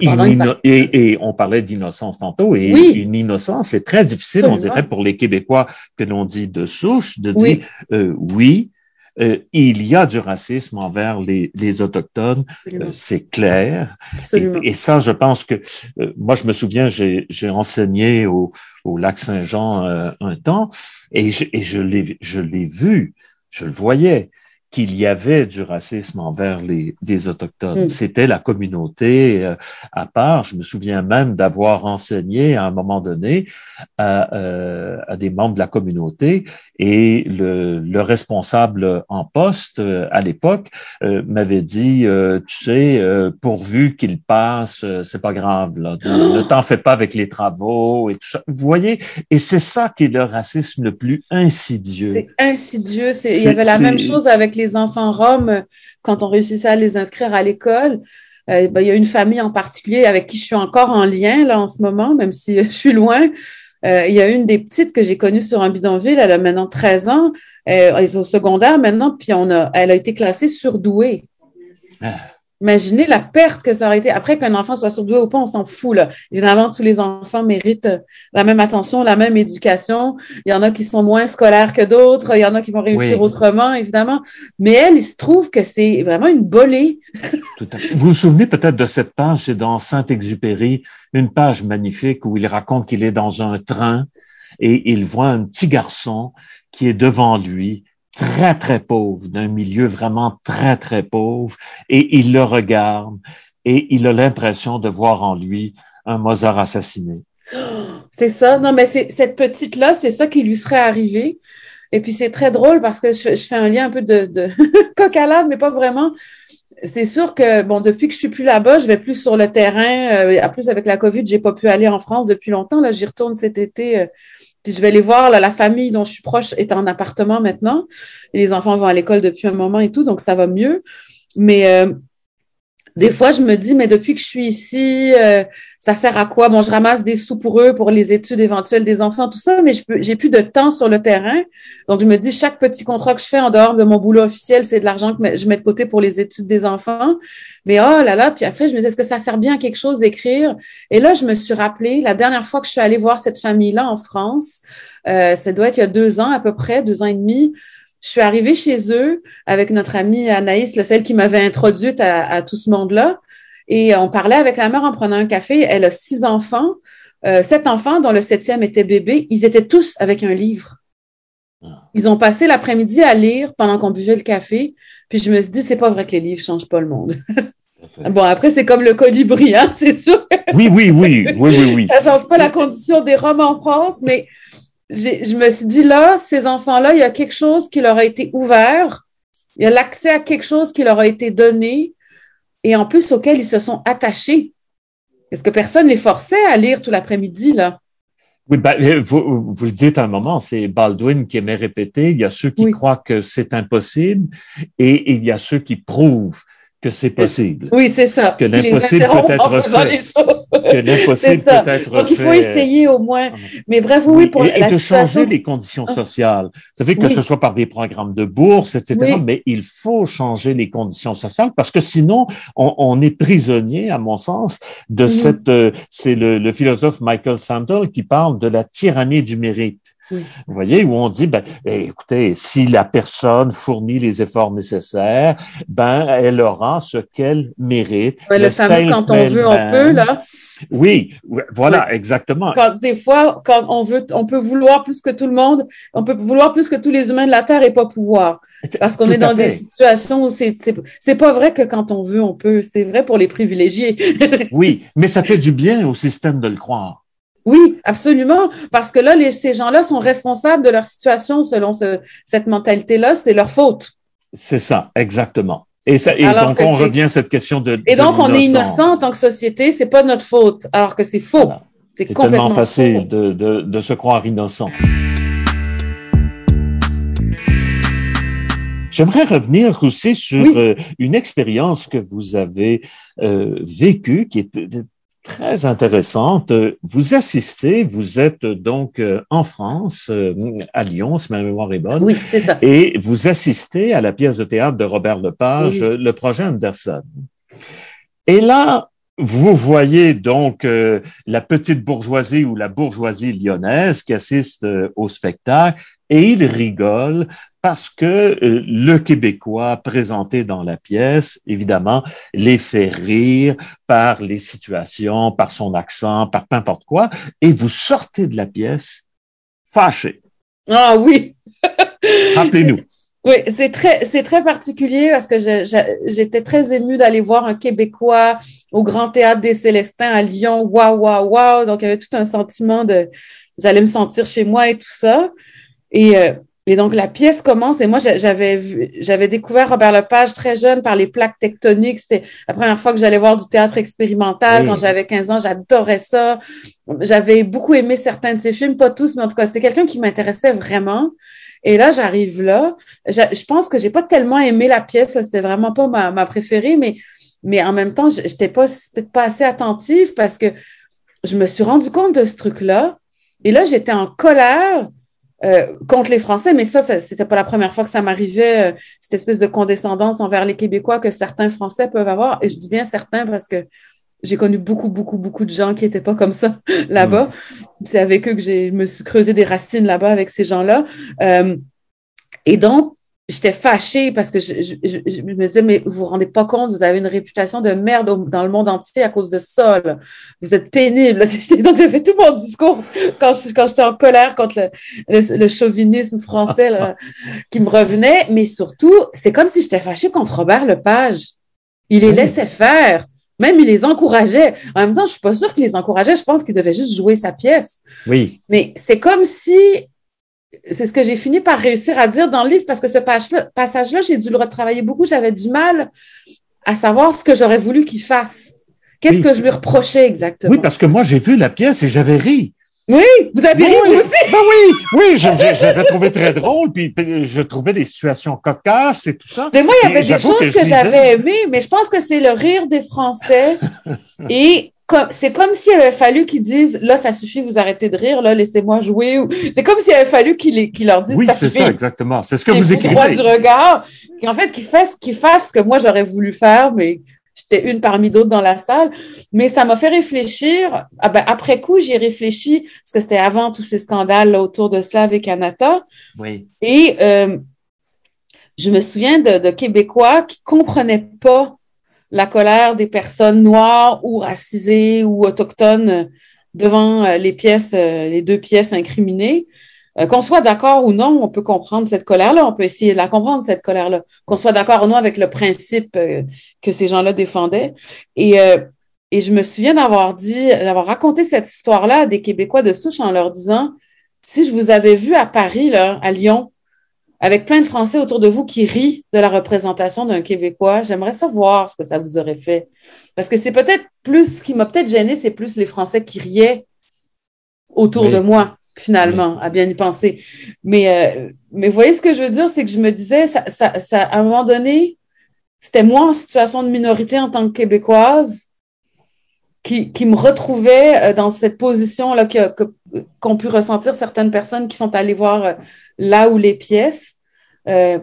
et, on parlait d'innocence tantôt, et une innocence, c'est très difficile, on dirait, pour les Québécois que l'on dit de souche, de dire euh, oui, euh, il y a du racisme envers les, les autochtones, euh, c'est clair. Et, ça, je pense que euh, moi, je me souviens, j'ai enseigné au, au lac Saint-Jean un temps, et je, et je l'ai je l'ai vu, je le voyais qu'il y avait du racisme envers les, les autochtones. Mm. C'était la communauté euh, à part. Je me souviens même d'avoir enseigné à un moment donné à, euh, à, des membres de la communauté et le, le responsable en poste euh, à l'époque m'avait dit, tu sais, pourvu qu'il passe, c'est pas grave, là, ne, t'en fais pas avec les travaux et tout ça. Vous voyez, et c'est ça qui est le racisme le plus insidieux. C'est insidieux. Il y avait la même chose avec les les enfants roms, quand on réussissait à les inscrire à l'école, euh, ben, il y a une famille en particulier avec qui je suis encore en lien là en ce moment, même si je suis loin. Euh, il y a une des petites que j'ai connues sur un bidonville, elle a maintenant 13 ans, elle est au secondaire maintenant, puis on a, elle a été classée surdouée. Ah. Imaginez la perte que ça aurait été. Après qu'un enfant soit surdoué ou pas, on s'en fout. Là. Évidemment, tous les enfants méritent la même attention, la même éducation. Il y en a qui sont moins scolaires que d'autres. Il y en a qui vont réussir autrement, évidemment. Mais elle, il se trouve que c'est vraiment une bolée. Tout à fait. Vous vous souvenez peut-être de cette page, c'est dans Saint-Exupéry, une page magnifique où il raconte qu'il est dans un train et il voit un petit garçon qui est devant lui très, très pauvre, d'un milieu vraiment très, très pauvre, et il le regarde et il a l'impression de voir en lui un Mozart assassiné. C'est ça. Non, mais c'est cette petite-là, c'est ça qui lui serait arrivé. Et puis c'est très drôle parce que je, fais un lien un peu de, de l'âne, mais pas vraiment. C'est sûr que bon, depuis que je suis plus là-bas, je vais plus sur le terrain. Euh, plus avec la COVID, j'ai pas pu aller en France depuis longtemps. Là, j'y retourne cet été. Euh, je vais les voir, la famille dont je suis proche est en appartement maintenant. Les enfants vont à l'école depuis un moment et tout, donc ça va mieux. Mais euh, des fois, je me dis, mais depuis que je suis ici, euh, ça sert à quoi? Bon, je ramasse des sous pour eux, pour les études éventuelles des enfants, tout ça, mais j'ai plus de temps sur le terrain. Donc, je me dis, chaque petit contrat que je fais en dehors de mon boulot officiel, c'est de l'argent que je mets de côté pour les études des enfants. Mais oh là là, puis après, je me dis, est-ce que ça sert bien à quelque chose d'écrire? Et là, je me suis rappelé, la dernière fois que je suis allée voir cette famille-là en France, euh, ça doit être il y a deux ans à peu près, deux ans et demi, je suis arrivée chez eux avec notre amie Anaïs, celle qui m'avait introduite à, tout ce monde-là. Et on parlait avec la mère en prenant un café. Elle a six enfants, euh, sept enfants dont le septième était bébé. Ils étaient tous avec un livre. Ah. Ils ont passé l'après-midi à lire pendant qu'on buvait le café. Puis je me suis dit, c'est pas vrai que les livres changent pas le monde. bon, après, c'est comme le colibri, hein, c'est sûr. Oui, oui, oui, oui, oui, oui. Ça change pas la condition des Roms en France, mais je me suis dit là, ces enfants-là, il y a quelque chose qui leur a été ouvert, il y a l'accès à quelque chose qui leur a été donné et en plus auquel ils se sont attachés. Est-ce que personne les forçait à lire tout l'après-midi, là? Oui, ben, vous, vous, le dites à un moment, c'est Baldwin qui aimait répéter, il y a ceux qui croient que c'est impossible et il y a ceux qui prouvent que c'est possible. Oui, c'est ça. Que l'impossible peut être fait. Que l'impossible peut être Donc, il faut essayer au moins. Ah. Mais bref, oui, pour et, et de changer les conditions ah. sociales. Ça fait que ce soit par des programmes de bourse, etc. Mais il faut changer les conditions sociales parce que sinon, on, on est prisonnier, à mon sens, de cette. Euh, c'est le, le philosophe Michael Sandel qui parle de la tyrannie du mérite. Vous voyez, où on dit, ben, eh, écoutez, si la personne fournit les efforts nécessaires, ben, elle aura ce qu'elle mérite. le, fameux quand on veut, on peut, là. Oui, voilà, exactement. Quand, des fois, quand on veut, on peut vouloir plus que tout le monde, on peut vouloir plus que tous les humains de la Terre et pas pouvoir. Parce qu'on est dans des situations où c'est, c'est pas vrai que quand on veut, on peut. C'est vrai pour les privilégiés. oui, mais ça fait du bien au système de le croire. Oui, absolument. Parce que là, les, ces gens-là sont responsables de leur situation selon ce, cette mentalité-là. C'est leur faute. C'est ça, exactement. Et, ça, et donc, on revient à cette question de. Et donc, on est innocent en tant que société. C'est pas notre faute, alors que c'est faux. C'est tellement facile de, de, de se croire innocent. J'aimerais revenir aussi sur euh, une expérience que vous avez euh, vécue, qui est très intéressante. Vous assistez, vous êtes donc euh, en France, euh, à Lyon, si ma mémoire est bonne. Oui, c'est ça. Et vous assistez à la pièce de théâtre de Robert Lepage, le projet Anderson. Et là, vous voyez donc euh, la petite bourgeoisie ou la bourgeoisie lyonnaise qui assiste au spectacle et il rigole parce que euh, le Québécois présenté dans la pièce, évidemment, les fait rire par les situations, par son accent, par n'importe quoi, et vous sortez de la pièce fâché. Ah oui. Rappelez-nous. Oui, c'est très, c'est très particulier parce que j'étais très émue d'aller voir un Québécois au Grand Théâtre des Célestins à Lyon. Waouh, waouh, waouh. Donc, il y avait tout un sentiment de, j'allais me sentir chez moi et tout ça. Et euh, et donc, la pièce commence, et moi, j'avais j'avais découvert Robert Lepage très jeune par les plaques tectoniques. C'était la première fois que j'allais voir du théâtre expérimental. Quand j'avais 15 ans, j'adorais ça. J'avais beaucoup aimé certains de ses films, pas tous, mais en tout cas, c'était quelqu'un qui m'intéressait vraiment. Et là, j'arrive là. Je, pense que j'ai pas tellement aimé la pièce. C'était vraiment pas ma, ma préférée, mais, mais en même temps, j'étais pas, pas assez attentive parce que je me suis rendu compte de ce truc-là. Et là, j'étais en colère euh, contre les Français, mais ça, c'était pas la première fois que ça m'arrivait, euh, cette espèce de condescendance envers les Québécois que certains Français peuvent avoir. Et je dis bien certains parce que j'ai connu beaucoup, beaucoup, beaucoup de gens qui étaient pas comme ça là-bas. Mm. C'est avec eux que je me suis creusé des racines là-bas avec ces gens-là. Euh, et donc, j'étais fâchée parce que je, me disais, mais vous vous rendez pas compte, vous avez une réputation de merde dans le monde entier à cause de ça. Vous êtes pénible. Donc, j'ai fait tout mon discours quand, quand j'étais en colère contre le, chauvinisme français qui me revenait. Mais surtout, c'est comme si j'étais fâchée contre Robert Lepage. Il les laissait faire. Même il les encourageait. En même temps, je suis pas sûre qu'il les encourageait. Je pense qu'il devait juste jouer sa pièce. Oui. Mais c'est comme si c'est ce que j'ai fini par réussir à dire dans le livre parce que ce passage-là, j'ai dû le retravailler beaucoup. J'avais du mal à savoir ce que j'aurais voulu qu'il fasse. Qu'est-ce que je lui reprochais exactement? Oui, parce que moi, j'ai vu la pièce et j'avais ri. Oui, vous avez ri, vous aussi? Ben oui, oui, je, l'avais trouvé très drôle, puis je trouvais des situations cocasses et tout ça. Mais moi, il y avait des choses que, que j'avais aimées, mais je pense que c'est le rire des Français et c'est comme s'il avait fallu qu'ils disent là, ça suffit, vous arrêtez de rire, là, laissez-moi jouer. C'est comme s'il avait fallu qu'ils leur disent oui, c'est ça, exactement. C'est ce que vous écrivez. droit du regard. En fait, qu'ils fassent, qu'ils fassent ce que moi j'aurais voulu faire, mais j'étais une parmi d'autres dans la salle. Mais ça m'a fait réfléchir. Ah ben, après coup, j'y ai réfléchi, parce que c'était avant tous ces scandales autour de Slav et Kanata. Oui. Et euh, je me souviens de, de Québécois qui comprenaient pas la colère des personnes noires ou racisées ou autochtones devant euh, les pièces, euh, les deux pièces incriminées. Euh, qu'on soit d'accord ou non, on peut comprendre cette colère-là, on peut essayer de la comprendre, cette colère-là. Qu'on soit d'accord ou non avec le principe que ces gens-là défendaient. Et Et je me souviens d'avoir dit, d'avoir raconté cette histoire-là à des Québécois de souche en leur disant, si je vous avais vu à Paris, là, à Lyon, avec plein de Français autour de vous qui rient de la représentation d'un Québécois, j'aimerais savoir ce que ça vous aurait fait. Parce que c'est peut-être plus, ce qui m'a peut-être gêné, c'est plus les Français qui riaient autour de moi, finalement, à bien y penser. Mais, euh, mais vous voyez ce que je veux dire, c'est que je me disais, ça, ça, ça, à un moment donné, c'était moi en situation de minorité en tant que Québécoise qui, qui me retrouvait euh, dans cette position-là qu'ont pu ressentir certaines personnes qui sont allées voir euh, là où les pièces. Euh,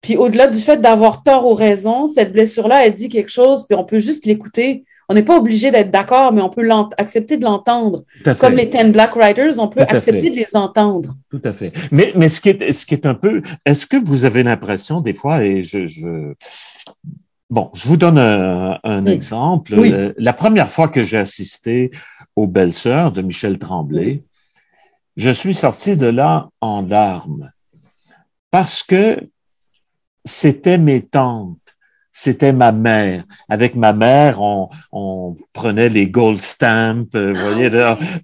puis au-delà du fait d'avoir tort ou raison, cette blessure-là, elle dit quelque chose, puis on peut juste l'écouter. On n'est pas obligé d'être d'accord, mais on peut accepter de l'entendre. Comme les Ten Black Writers, on peut accepter de les entendre. Tout à fait. Mais, mais ce, qui est, ce qui est un peu... Est-ce que vous avez l'impression, des fois, et je... je... Bon, je vous donne un, exemple. Euh, la première fois que j'ai assisté aux Belles Sœurs de Michel Tremblay, je suis sorti de là en larmes parce que c'était mes tantes, c'était ma mère. Avec ma mère, on, on prenait les gold stamps, euh, vous voyez,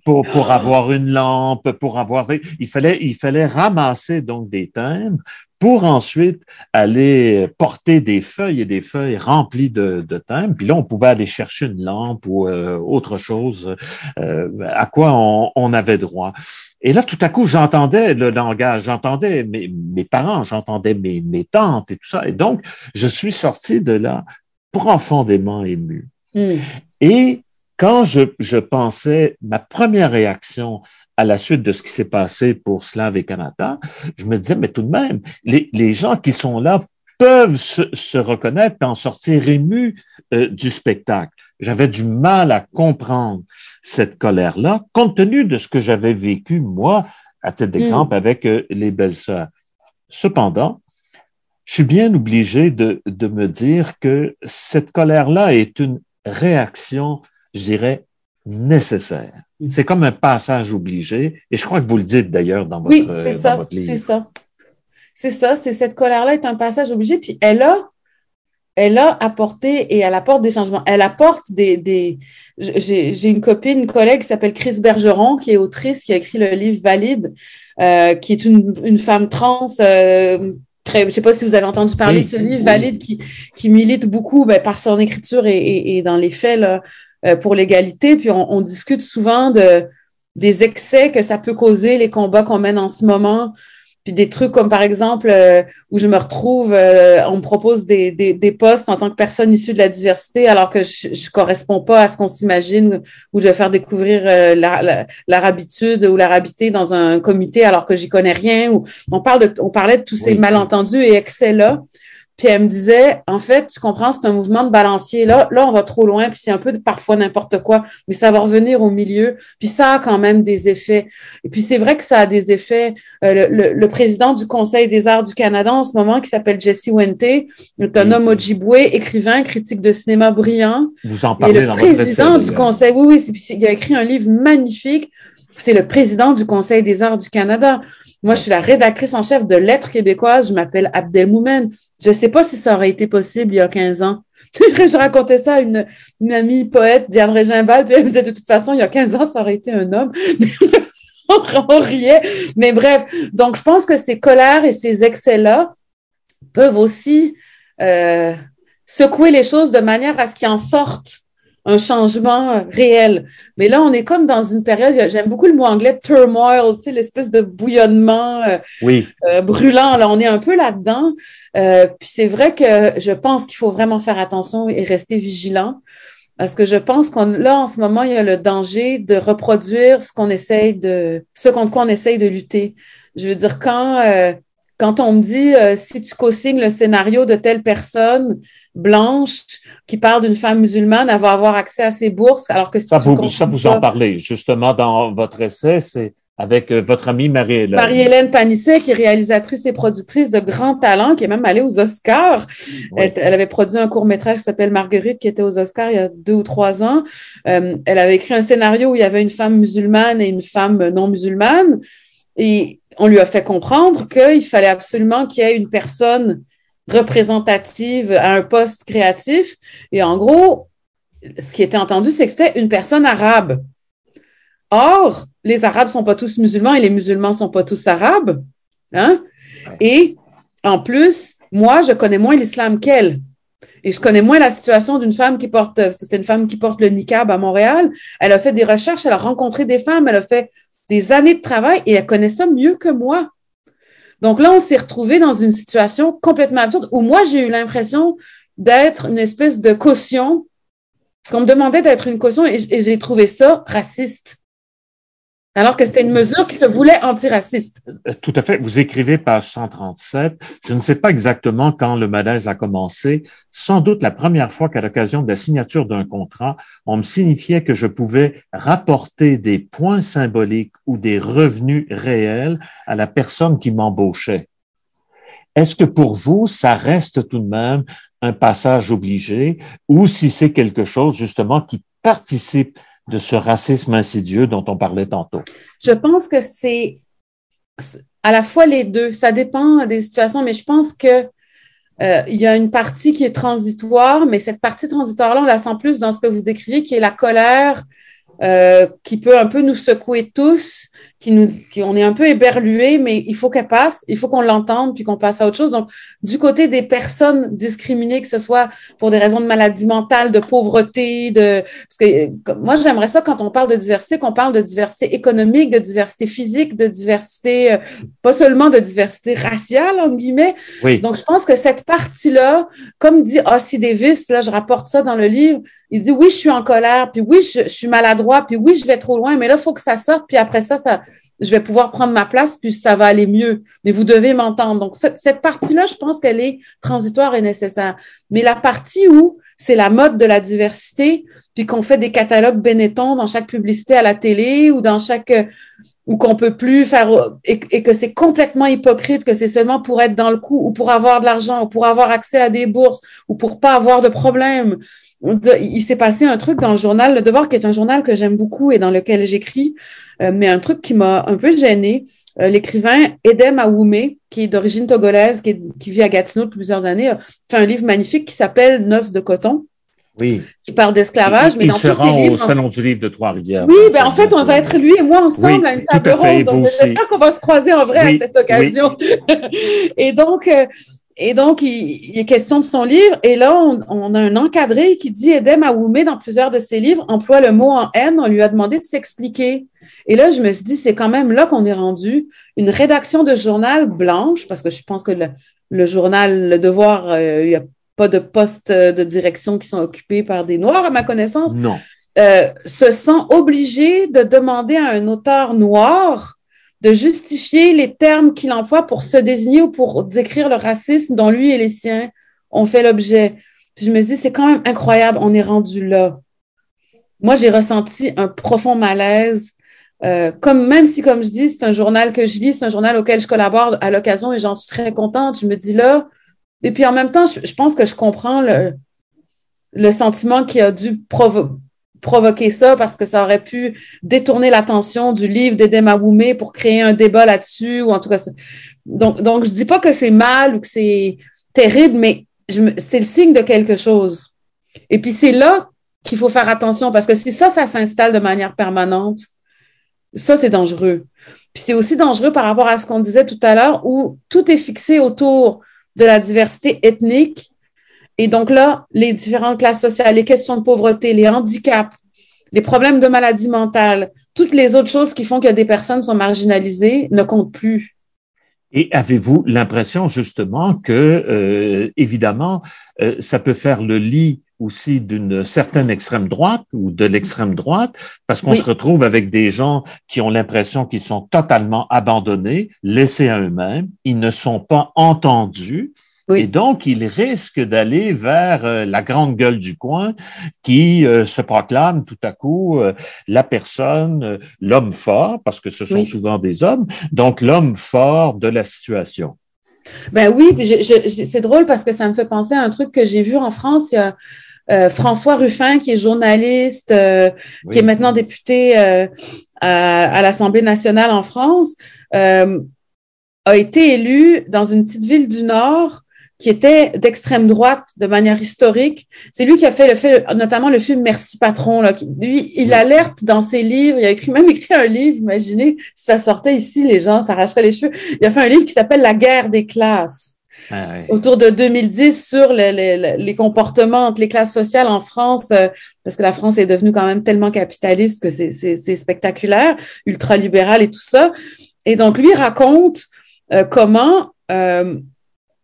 pour, pour avoir une lampe, pour avoir... Il fallait, il fallait ramasser donc des timbres pour ensuite aller porter des feuilles et des feuilles remplies de, de timbres. Puis là, on pouvait aller chercher une lampe ou euh, autre chose euh, à quoi on, on, avait droit. Et là, tout à coup, j'entendais le langage, j'entendais mes, mes parents, j'entendais mes, mes tantes et tout ça. Et donc, je suis sorti de là profondément ému. Hmm. Et quand je, je pensais, ma première réaction, à la suite de ce qui s'est passé pour Slav et Canada, je me disais, mais tout de même, les, les gens qui sont là peuvent se, se reconnaître et en sortir émus euh, du spectacle. J'avais du mal à comprendre cette colère-là, compte tenu de ce que j'avais vécu, moi, à titre d'exemple, mm. avec euh, les belles-sœurs. Cependant, je suis bien obligé de, de me dire que cette colère-là est une réaction, je dirais, nécessaire. C'est comme un passage obligé, et je crois que vous le dites d'ailleurs dans votre, oui, c'est ça, C'est ça. C'est ça, c'est cette colère-là est un passage obligé, puis elle a, elle a apporté et elle apporte des changements. Elle apporte des, des j'ai une copine, une collègue qui s'appelle Chris Bergeron, qui est autrice, qui a écrit le livre Valide, euh, qui est une, une femme trans. Euh, très, je sais pas si vous avez entendu parler de ce livre Valide qui, qui milite beaucoup ben, par son écriture et, et, et dans les faits là, euh, pour l'égalité. Puis on, on, discute souvent de des excès que ça peut causer les combats qu'on mène en ce moment. Puis des trucs comme par exemple euh, où je me retrouve, euh, on me propose des, des, des, postes en tant que personne issue de la diversité alors que je, je correspond pas à ce qu'on s'imagine où je vais faire découvrir euh, l'arabitude ou l'arabité dans un comité alors que j'y connais rien. Ou on parle de, on parlait de tous ces malentendus et excès là. Puis elle me disait, en fait, tu comprends, c'est un mouvement de balancier. Là, là, on va trop loin, puis c'est un peu parfois n'importe quoi, mais ça va revenir au milieu. Puis ça a quand même des effets. Et puis c'est vrai que ça a des effets. Euh, le, le, président du Conseil des arts du Canada en ce moment, qui s'appelle Jesse Wente, est un homme Ojibwe, écrivain, critique de cinéma brillant. Vous en parlez et le président du Conseil, oui, oui, il a écrit un livre magnifique. C'est le président du Conseil des arts du Canada. Moi, je suis la rédactrice en chef de Lettres québécoises. Je m'appelle Abdelmoumen. Je ne sais pas si ça aurait été possible il y a 15 ans. je racontais ça à une, une amie poète, Diane Régimbal, puis elle me disait de toute façon, il y a 15 ans, ça aurait été un homme. on riait. Mais bref, donc je pense que ces colères et ces excès-là peuvent aussi euh, secouer les choses de manière à ce qu'ils en sortent un changement réel. Mais là, on est comme dans une période, j'aime beaucoup le mot anglais turmoil, tu sais, l'espèce de bouillonnement euh, oui. euh, brûlant. Là, on est un peu là-dedans. Euh, puis c'est vrai que je pense qu'il faut vraiment faire attention et rester vigilant. Parce que je pense qu'on là, en ce moment, il y a le danger de reproduire ce qu'on essaye de, ce contre quoi on essaye de lutter. Je veux dire, quand, euh, quand on me dit euh, si tu co-signes le scénario de telle personne blanche qui parle d'une femme musulmane, elle va avoir accès à ses bourses, alors que si ça, vous, ça vous en parlez justement dans votre essai, c'est avec euh, votre amie Marie-Hélène. Marie-Hélène Panisset, qui est réalisatrice et productrice de grand talent, qui est même allée aux Oscars. Elle, avait produit un court-métrage qui s'appelle Marguerite, qui était aux Oscars il y a deux ou trois ans. Euh, elle avait écrit un scénario où il y avait une femme musulmane et une femme non musulmane. Et on lui a fait comprendre qu'il fallait absolument qu'il y ait une personne représentative à un poste créatif. Et en gros, ce qui était entendu, c'est que c'était une personne arabe. Or, les Arabes sont pas tous musulmans et les musulmans sont pas tous arabes. Hein? Et en plus, moi, je connais moins l'islam qu'elle. Et je connais moins la situation d'une femme qui porte, parce que c'est une femme qui porte le niqab à Montréal. Elle a fait des recherches, elle a rencontré des femmes, elle a fait des années de travail et elle connaît ça mieux que moi. Donc là, on s'est retrouvé dans une situation complètement absurde où moi, j'ai eu l'impression d'être une espèce de caution, qu'on me demandait d'être une caution et j'ai trouvé ça raciste. Alors que c'était une mesure qui se voulait antiraciste. Euh, tout à fait. Vous écrivez page 137. Je ne sais pas exactement quand le malaise a commencé. Sans doute la première fois qu'à l'occasion de la signature d'un contrat, on me signifiait que je pouvais rapporter des points symboliques ou des revenus réels à la personne qui m'embauchait. Est-ce que pour vous, ça reste tout de même un passage obligé ou si c'est quelque chose justement qui participe de ce racisme insidieux dont on parlait tantôt? Je pense que c'est à la fois les deux. Ça dépend des situations, mais je pense que euh, il y a une partie qui est transitoire, mais cette partie transitoire-là, on la sent plus dans ce que vous décrivez, qui est la colère, euh, qui peut un peu nous secouer tous, qui nous, qui, on est un peu éberlué, mais il faut qu'elle passe, il faut qu'on l'entende puis qu'on passe à autre chose. Donc, du côté des personnes discriminées, que ce soit pour des raisons de maladie mentale, de pauvreté, de, parce que moi j'aimerais ça quand on parle de diversité, qu'on parle de diversité économique, de diversité physique, de diversité, euh, pas seulement de diversité raciale entre guillemets. Oui. Donc, je pense que cette partie-là, comme dit Ossie Davis, là, je rapporte ça dans le livre, il dit oui, je suis en colère, puis oui, je, je suis maladroit, puis oui, je vais trop loin, mais là, il faut que ça sorte, puis après ça, ça, je vais pouvoir prendre ma place, puis ça va aller mieux. Mais vous devez m'entendre. Donc, cette, partie-là, je pense qu'elle est transitoire et nécessaire. Mais la partie où c'est la mode de la diversité, puis qu'on fait des catalogues Benetton dans chaque publicité à la télé ou dans chaque ou qu'on peut plus faire et, et que c'est complètement hypocrite, que c'est seulement pour être dans le coup ou pour avoir de l'argent ou pour avoir accès à des bourses ou pour pas avoir de problème il s'est passé un truc dans le journal Le Devoir, qui est un journal que j'aime beaucoup et dans lequel j'écris, euh, mais un truc qui m'a un peu gênée. Euh, l'écrivain Edem Aoumé, qui est d'origine togolaise, qui, qui, vit à Gatineau depuis plusieurs années, a fait un livre magnifique qui s'appelle Noces de coton. Oui. Qui parle d'esclavage, mais il dans se rend livres, au Salon du Livre de Trois-Rivières. Oui, ben en fait, on va être lui et moi ensemble Oui, à une table ronde. Donc, j'espère qu'on va se croiser en vrai Oui, à cette occasion. et donc, euh, et donc, il, il est question de son livre. Et là, on, on a un encadré qui dit Edem Aoumé, dans plusieurs de ses livres, emploie le mot en haine. On lui a demandé de s'expliquer. Et là, je me suis dit, c'est quand même là qu'on est rendu. Une rédaction de journal blanche, parce que je pense que le, le journal Le Devoir, euh, il n'y a pas de postes de direction qui sont occupés par des Noirs, à ma connaissance, Non. euh, se sent obligé de demander à un auteur noir de justifier les termes qu'il emploie pour se désigner ou pour décrire le racisme dont lui et les siens ont fait l'objet. Je me dis, c'est quand même incroyable, on est rendu là. Moi, j'ai ressenti un profond malaise. Euh, comme même si, comme je dis, c'est un journal que je lis, c'est un journal auquel je collabore à l'occasion et j'en suis très contente. Je me dis là, et puis en même temps, je, je pense que je comprends le, le sentiment qui a dû provo provoquer ça parce que ça aurait pu détourner l'attention du livre d'Edem Aoumé pour créer un débat là-dessus ou en tout cas donc donc je dis pas que c'est mal ou que c'est terrible mais c'est le signe de quelque chose. Et puis c'est là qu'il faut faire attention parce que si ça ça s'installe de manière permanente ça c'est dangereux. Puis c'est aussi dangereux par rapport à ce qu'on disait tout à l'heure où tout est fixé autour de la diversité ethnique et donc là, les différentes classes sociales, les questions de pauvreté, les handicaps, les problèmes de maladie mentale, toutes les autres choses qui font que des personnes sont marginalisées ne comptent plus. Et avez-vous l'impression justement que, euh, évidemment, euh, ça peut faire le lit aussi d'une certaine extrême droite ou de l'extrême droite, parce qu'on Oui. se retrouve avec des gens qui ont l'impression qu'ils sont totalement abandonnés, laissés à eux-mêmes, ils ne sont pas entendus. Oui. Et donc, ils risquent d'aller vers euh, la grande gueule du coin qui euh, se proclame tout à coup euh, la personne, euh, l'homme fort, parce que ce sont Oui. souvent des hommes, donc l'homme fort de la situation. Ben oui, je- je- c'est drôle parce que ça me fait penser à un truc que j'ai vu en France. Il y a euh, François Ruffin, qui est journaliste, euh, qui est maintenant député euh, à, à l'Assemblée nationale en France, euh, a été élu dans une petite ville du Nord qui était d'extrême droite de manière historique. C'est lui qui a fait le fait, notamment le film Merci patron. Là, lui, il alerte dans ses livres. Il a écrit même écrit un livre. Imaginez si ça sortait ici, les gens s'arracheraient les cheveux. Il a fait un livre qui s'appelle La guerre des classes. Ah autour de 2010 sur les, comportements entre les classes sociales en France, euh, parce que la France est devenue quand même tellement capitaliste que c'est spectaculaire, ultralibéral et tout ça. Et donc, lui raconte euh, comment, euh,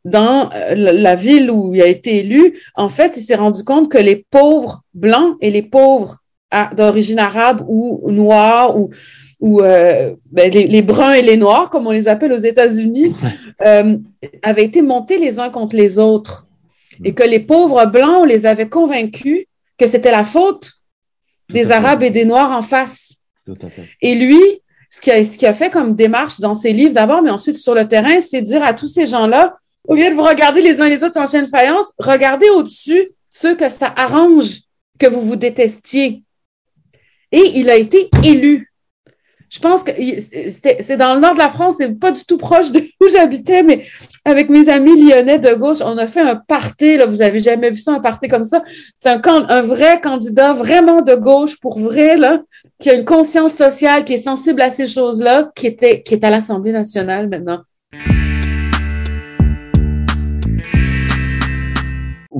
dans la ville où il a été élu, en fait, il s'est rendu compte que les pauvres blancs et les pauvres ah, d'origine arabe ou noire ou ou euh, ben, les, bruns et les noirs, comme on les appelle aux États-Unis, euh, avaient été montés les uns contre les autres. Et que les pauvres blancs, on les avait convaincus que c'était la faute des Arabes et des Noirs en face. Et lui, ce qu'il a, ce a fait comme démarche dans ses livres d'abord, mais ensuite sur le terrain, c'est dire à tous ces gens-là, au lieu de vous regarder les uns les autres en chaîne faïence, regardez au-dessus ceux que ça arrange que vous vous détestiez. Et il a été élu je pense que c'est dans le nord de la France, c'est pas du tout proche de où j'habitais, mais avec mes amis lyonnais de gauche, on a fait un party, là, vous avez jamais vu ça, un party comme ça. C'est un, un vrai candidat vraiment de gauche pour vrai, là, qui a une conscience sociale, qui est sensible à ces choses-là, qui était, qui est à l'Assemblée nationale maintenant.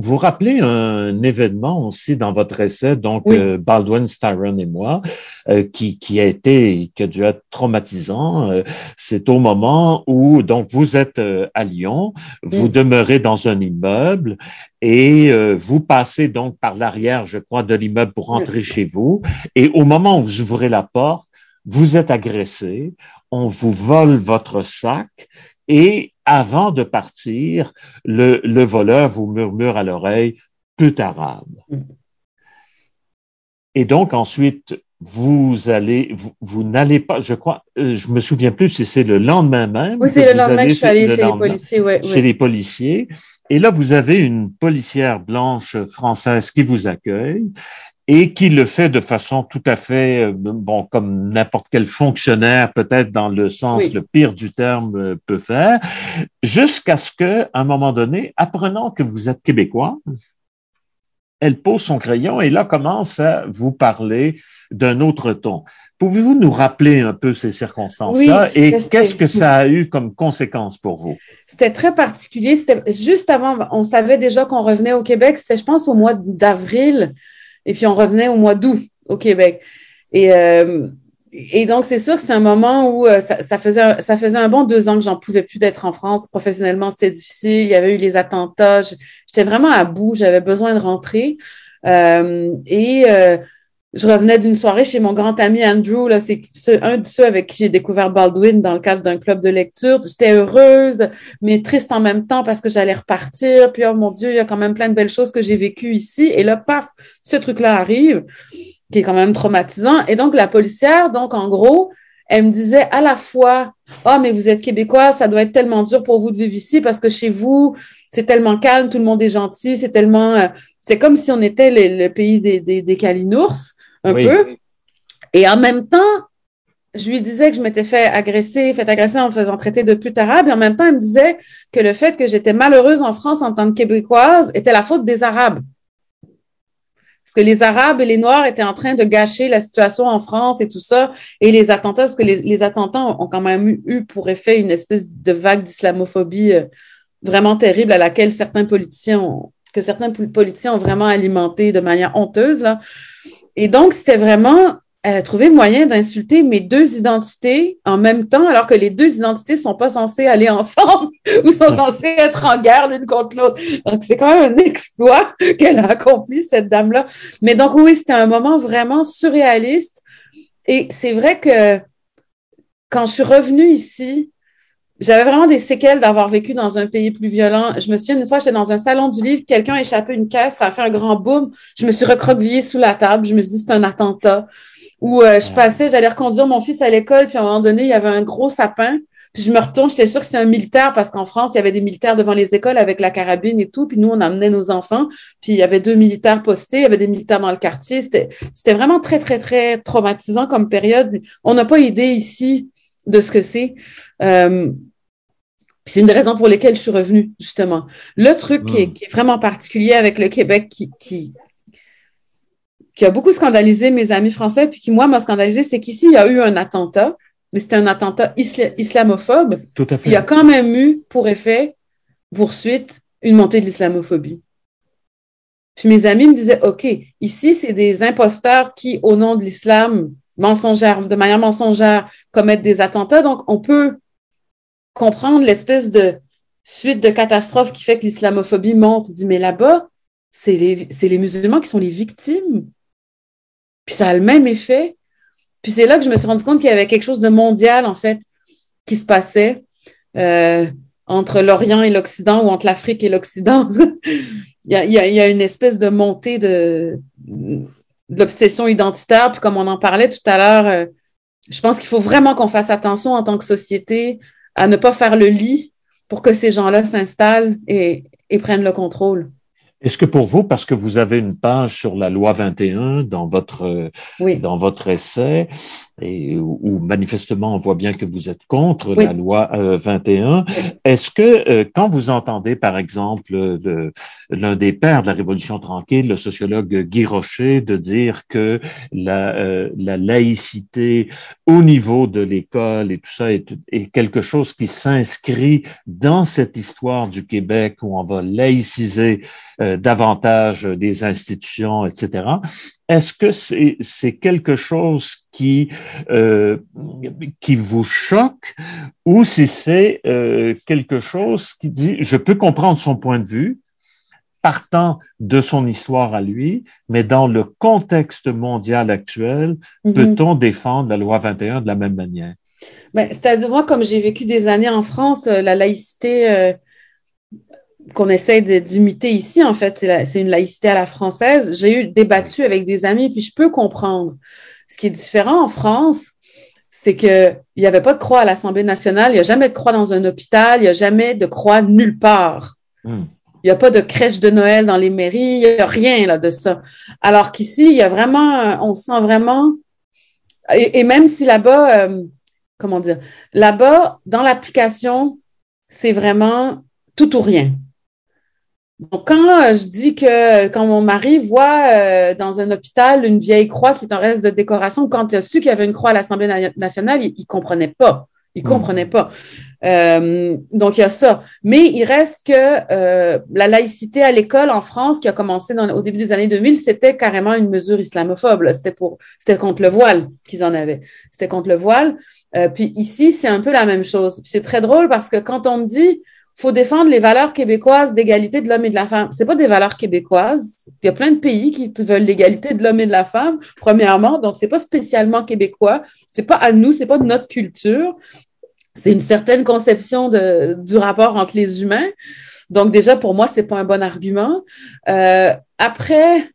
Vous rappelez un événement aussi dans votre essai, donc euh, Baldwin, Styron et moi, euh, qui, qui a été, qui a dû être traumatisant. Euh, c'est au moment où donc vous êtes à Lyon, vous demeurez dans un immeuble et vous passez donc par l'arrière, je crois, de l'immeuble pour rentrer chez vous. Et au moment où vous ouvrez la porte, vous êtes agressé, on vous vole votre sac et avant de partir, le, le voleur vous murmure à l'oreille tout arabe. Mm. Et donc ensuite, vous allez, vous, n'allez pas, je crois, euh, je me souviens plus si c'est le lendemain même. Oui, c'est le lendemain que je suis allée chez les policiers, ouais, Chez les policiers. Et là, vous avez une policière blanche française qui vous accueille et qui le fait de façon tout à fait, euh, bon, comme n'importe quel fonctionnaire, peut-être dans le sens le pire du terme euh, peut faire, jusqu'à ce que, à un moment donné, apprenant que vous êtes québécois, elle pose son crayon et là commence à vous parler d'un autre ton. Pouvez-vous nous rappeler un peu ces circonstances-là et qu'est-ce que ça a eu comme conséquence pour vous? C'était très particulier. C'était juste avant, on savait déjà qu'on revenait au Québec. C'était, je pense, au mois d'avril. Et puis, on revenait au mois d'août au Québec. Et, euh, et donc, c'est sûr que c'est un moment où euh, ça, faisait, ça faisait un bon deux ans que j'en pouvais plus d'être en France. Professionnellement, c'était difficile. Il y avait eu les attentats. J'étais vraiment à bout. J'avais besoin de rentrer. Euh, et euh, je revenais d'une soirée chez mon grand ami Andrew. Là, c'est un de ceux avec qui j'ai découvert Baldwin dans le cadre d'un club de lecture. J'étais heureuse, mais triste en même temps parce que j'allais repartir. Puis, oh mon Dieu, il y a quand même plein de belles choses que j'ai vécues ici. Et là, paf, ce truc-là arrive, qui est quand même traumatisant. Et donc, la policière, donc, en gros, elle me disait à la fois, oh, mais vous êtes québécois, ça doit être tellement dur pour vous de vivre ici parce que chez vous, c'est tellement calme, tout le monde est gentil, c'est tellement, euh, c'est comme si on était le, pays des, des, des calinours un peu. Et en même temps, je lui disais que je m'étais fait agresser, fait agresser en me faisant traiter de pute arabe. Et en même temps, elle me disait que le fait que j'étais malheureuse en France en tant que québécoise était la faute des Arabes. Parce que les Arabes et les Noirs étaient en train de gâcher la situation en France et tout ça. Et les attentats, parce que les, attentats ont quand même eu pour effet une espèce de vague d'islamophobie euh, vraiment terrible à laquelle certains politiciens ont, que certains politiciens ont vraiment alimenté de manière honteuse, là. Et donc, c'était vraiment, elle a trouvé moyen d'insulter mes deux identités en même temps, alors que les deux identités sont pas censées aller ensemble ou sont censées être en guerre l'une contre l'autre. Donc, c'est quand même un exploit qu'elle a accompli, cette dame-là. Mais donc, oui, c'était un moment vraiment surréaliste. Et c'est vrai que quand je suis revenue ici, j'avais vraiment des séquelles d'avoir vécu dans un pays plus violent. Je me souviens, une fois, j'étais dans un salon du livre, quelqu'un a échappé une caisse, ça a fait un grand boom. Je me suis recroquevillée sous la table. Je me suis dit, c'est un attentat. Ou euh, je passais, j'allais reconduire mon fils à l'école, puis à un moment donné, il y avait un gros sapin. Puis je me retourne, j'étais sûre que c'était un militaire parce qu'en France, il y avait des militaires devant les écoles avec la carabine et tout. Puis nous, on amenait nos enfants. Puis il y avait deux militaires postés, il y avait des militaires dans le quartier. C'était, c'était vraiment très, très, très traumatisant comme période. On n'a pas idée ici de ce que c'est. Euh, c'est une des raisons pour lesquelles je suis revenue, justement. Le truc qui, est, hmm. qui, est, vraiment particulier avec le Québec, qui, qui, qui, a beaucoup scandalisé mes amis français, puis qui, moi, m'a scandalisé, c'est qu'ici, il y a eu un attentat, mais c'était un attentat islamophobe. Tout à fait. Il y a quand même eu, pour effet, poursuite, une montée de l'islamophobie. Puis mes amis me disaient, OK, ici, c'est des imposteurs qui, au nom de l'islam, mensongère, de manière mensongère, commettent des attentats. Donc, on peut comprendre l'espèce de suite de catastrophes qui fait que l'islamophobie monte. Il dit, mais là-bas, c'est les, les musulmans qui sont les victimes. Puis ça a le même effet. Puis c'est là que je me suis rendu compte qu'il y avait quelque chose de mondial, en fait, qui se passait euh, entre l'Orient et l'Occident ou entre l'Afrique et l'Occident. il, y a, une espèce de montée de, l'obsession identitaire. Puis comme on en parlait tout à l'heure, euh, je pense qu'il faut vraiment qu'on fasse attention en tant que société à ne pas faire le lit pour que ces gens-là s'installent et, prennent le contrôle. Est-ce que pour vous, parce que vous avez une page sur la loi 21 dans votre dans votre essai, et où, manifestement on voit bien que vous êtes contre la loi 21, euh, est-ce que euh, quand vous entendez par exemple l'un des pères de la Révolution tranquille, le sociologue Guy Rocher, de dire que la, euh, la laïcité au niveau de l'école et tout ça est, est quelque chose qui s'inscrit dans cette histoire du Québec où on va laïciser euh, davantage des institutions, etc. Est-ce que c'est quelque chose qui euh, qui vous choque ou si c'est euh, quelque chose qui dit je peux comprendre son point de vue partant de son histoire à lui, mais dans le contexte mondial actuel, mm-hmm. peut-on défendre la loi 21 de la même manière? Ben, C'est-à-dire, moi, comme j'ai vécu des années en France, la laïcité, qu'on essaie d'imiter ici, en fait, c'est une laïcité à la française. J'ai eu débattu avec des amis, puis je peux comprendre. Ce qui est différent en France, c'est qu'il n'y avait pas de croix à l'Assemblée nationale, il n'y a jamais de croix dans un hôpital, il n'y a jamais de croix nulle part. Hmm. Il n'y a pas de crèche de Noël dans les mairies, il n'y a rien là de ça. Alors qu'ici, il y a vraiment, on sent vraiment, et, même si là-bas, euh, comment dire, là-bas, dans l'application, c'est vraiment tout ou rien. Donc, quand euh, je dis que quand mon mari voit euh, dans un hôpital une vieille croix qui est un reste de décoration, quand il a su qu'il y avait une croix à l'Assemblée nationale, il, ne comprenait pas. Il comprenait pas. Euh, donc, il y a ça. Mais il reste que la laïcité à l'école en France, qui a commencé dans, au début des années 2000, c'était carrément une mesure islamophobe. C'était pour, c'était contre le voile qu'ils en avaient. C'était contre le voile. puis ici, c'est un peu la même chose. c'est très drôle parce que quand on me dit, faut défendre les valeurs québécoises d'égalité de l'homme et de la femme. C'est pas des valeurs québécoises. Il y a plein de pays qui veulent l'égalité de l'homme et de la femme, premièrement. Donc, c'est pas spécialement québécois. C'est pas à nous, c'est pas de notre culture. C'est une certaine conception de, du rapport entre les humains. Donc, déjà, pour moi, c'est pas un bon argument. Euh, après,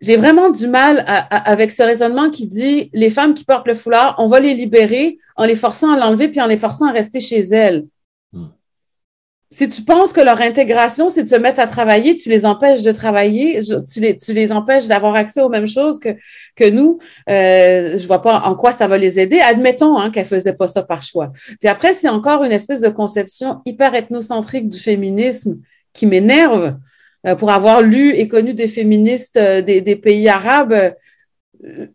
j'ai vraiment du mal avec ce raisonnement qui dit les femmes qui portent le foulard, on va les libérer en les forçant à l'enlever puis en les forçant à rester chez elles si tu penses que leur intégration, c'est de se mettre à travailler, tu les empêches de travailler, tu les, tu les empêches d'avoir accès aux mêmes choses que, que nous. Euh, je vois pas en quoi ça va les aider. Admettons hein, qu'elles faisaient pas ça par choix. Puis après, c'est encore une espèce de conception hyper ethnocentrique du féminisme qui m'énerve. Euh, pour avoir lu et connu des féministes euh, des, pays arabes, euh,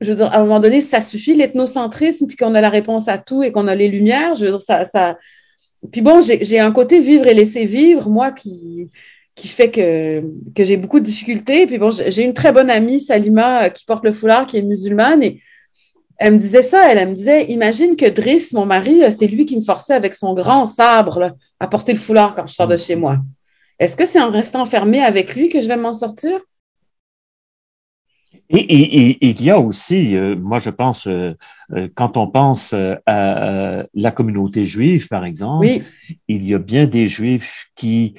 je veux dire, à un moment donné, ça suffit l'ethnocentrisme, puis qu'on a la réponse à tout et qu'on a les lumières. Je veux ça, puis bon, j'ai un côté vivre et laisser vivre, moi, qui, qui fait que, que j'ai beaucoup de difficultés. Puis bon, j'ai une très bonne amie, Salima, qui porte le foulard, qui est musulmane, et elle me disait ça, elle, me disait, imagine que Driss, mon mari, euh, c'est lui qui me forçait avec son grand sabre à porter le foulard quand je sors de chez moi. Est-ce que c'est en restant enfermée avec lui que je vais m'en sortir? Et, il y a aussi, euh, moi je pense, euh, euh, quand on pense à, la communauté juive, par exemple, il y a bien des juifs qui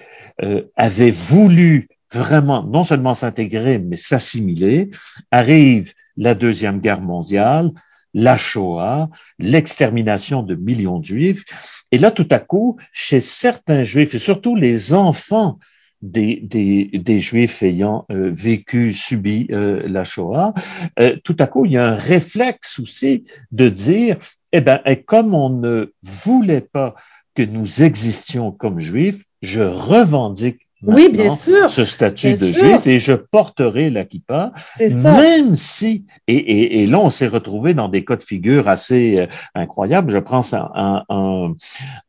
avaient voulu vraiment non seulement s'intégrer, mais s'assimiler. Arrive la Deuxième Guerre mondiale, la Shoah, l'extermination de millions de juifs. Et là, tout à coup, chez certains juifs, et surtout les enfants des, des, des Juifs ayant euh, vécu, subi euh, la Shoah, euh, tout à coup, il y a un réflexe aussi de dire, eh ben, comme on ne voulait pas que nous existions comme juifs, je revendique oui, bien sûr. ce statut de juif et je porterai la kippa, même si, et, et, et, là on s'est retrouvé dans des cas de figure assez euh, incroyables. Je pense à un, un,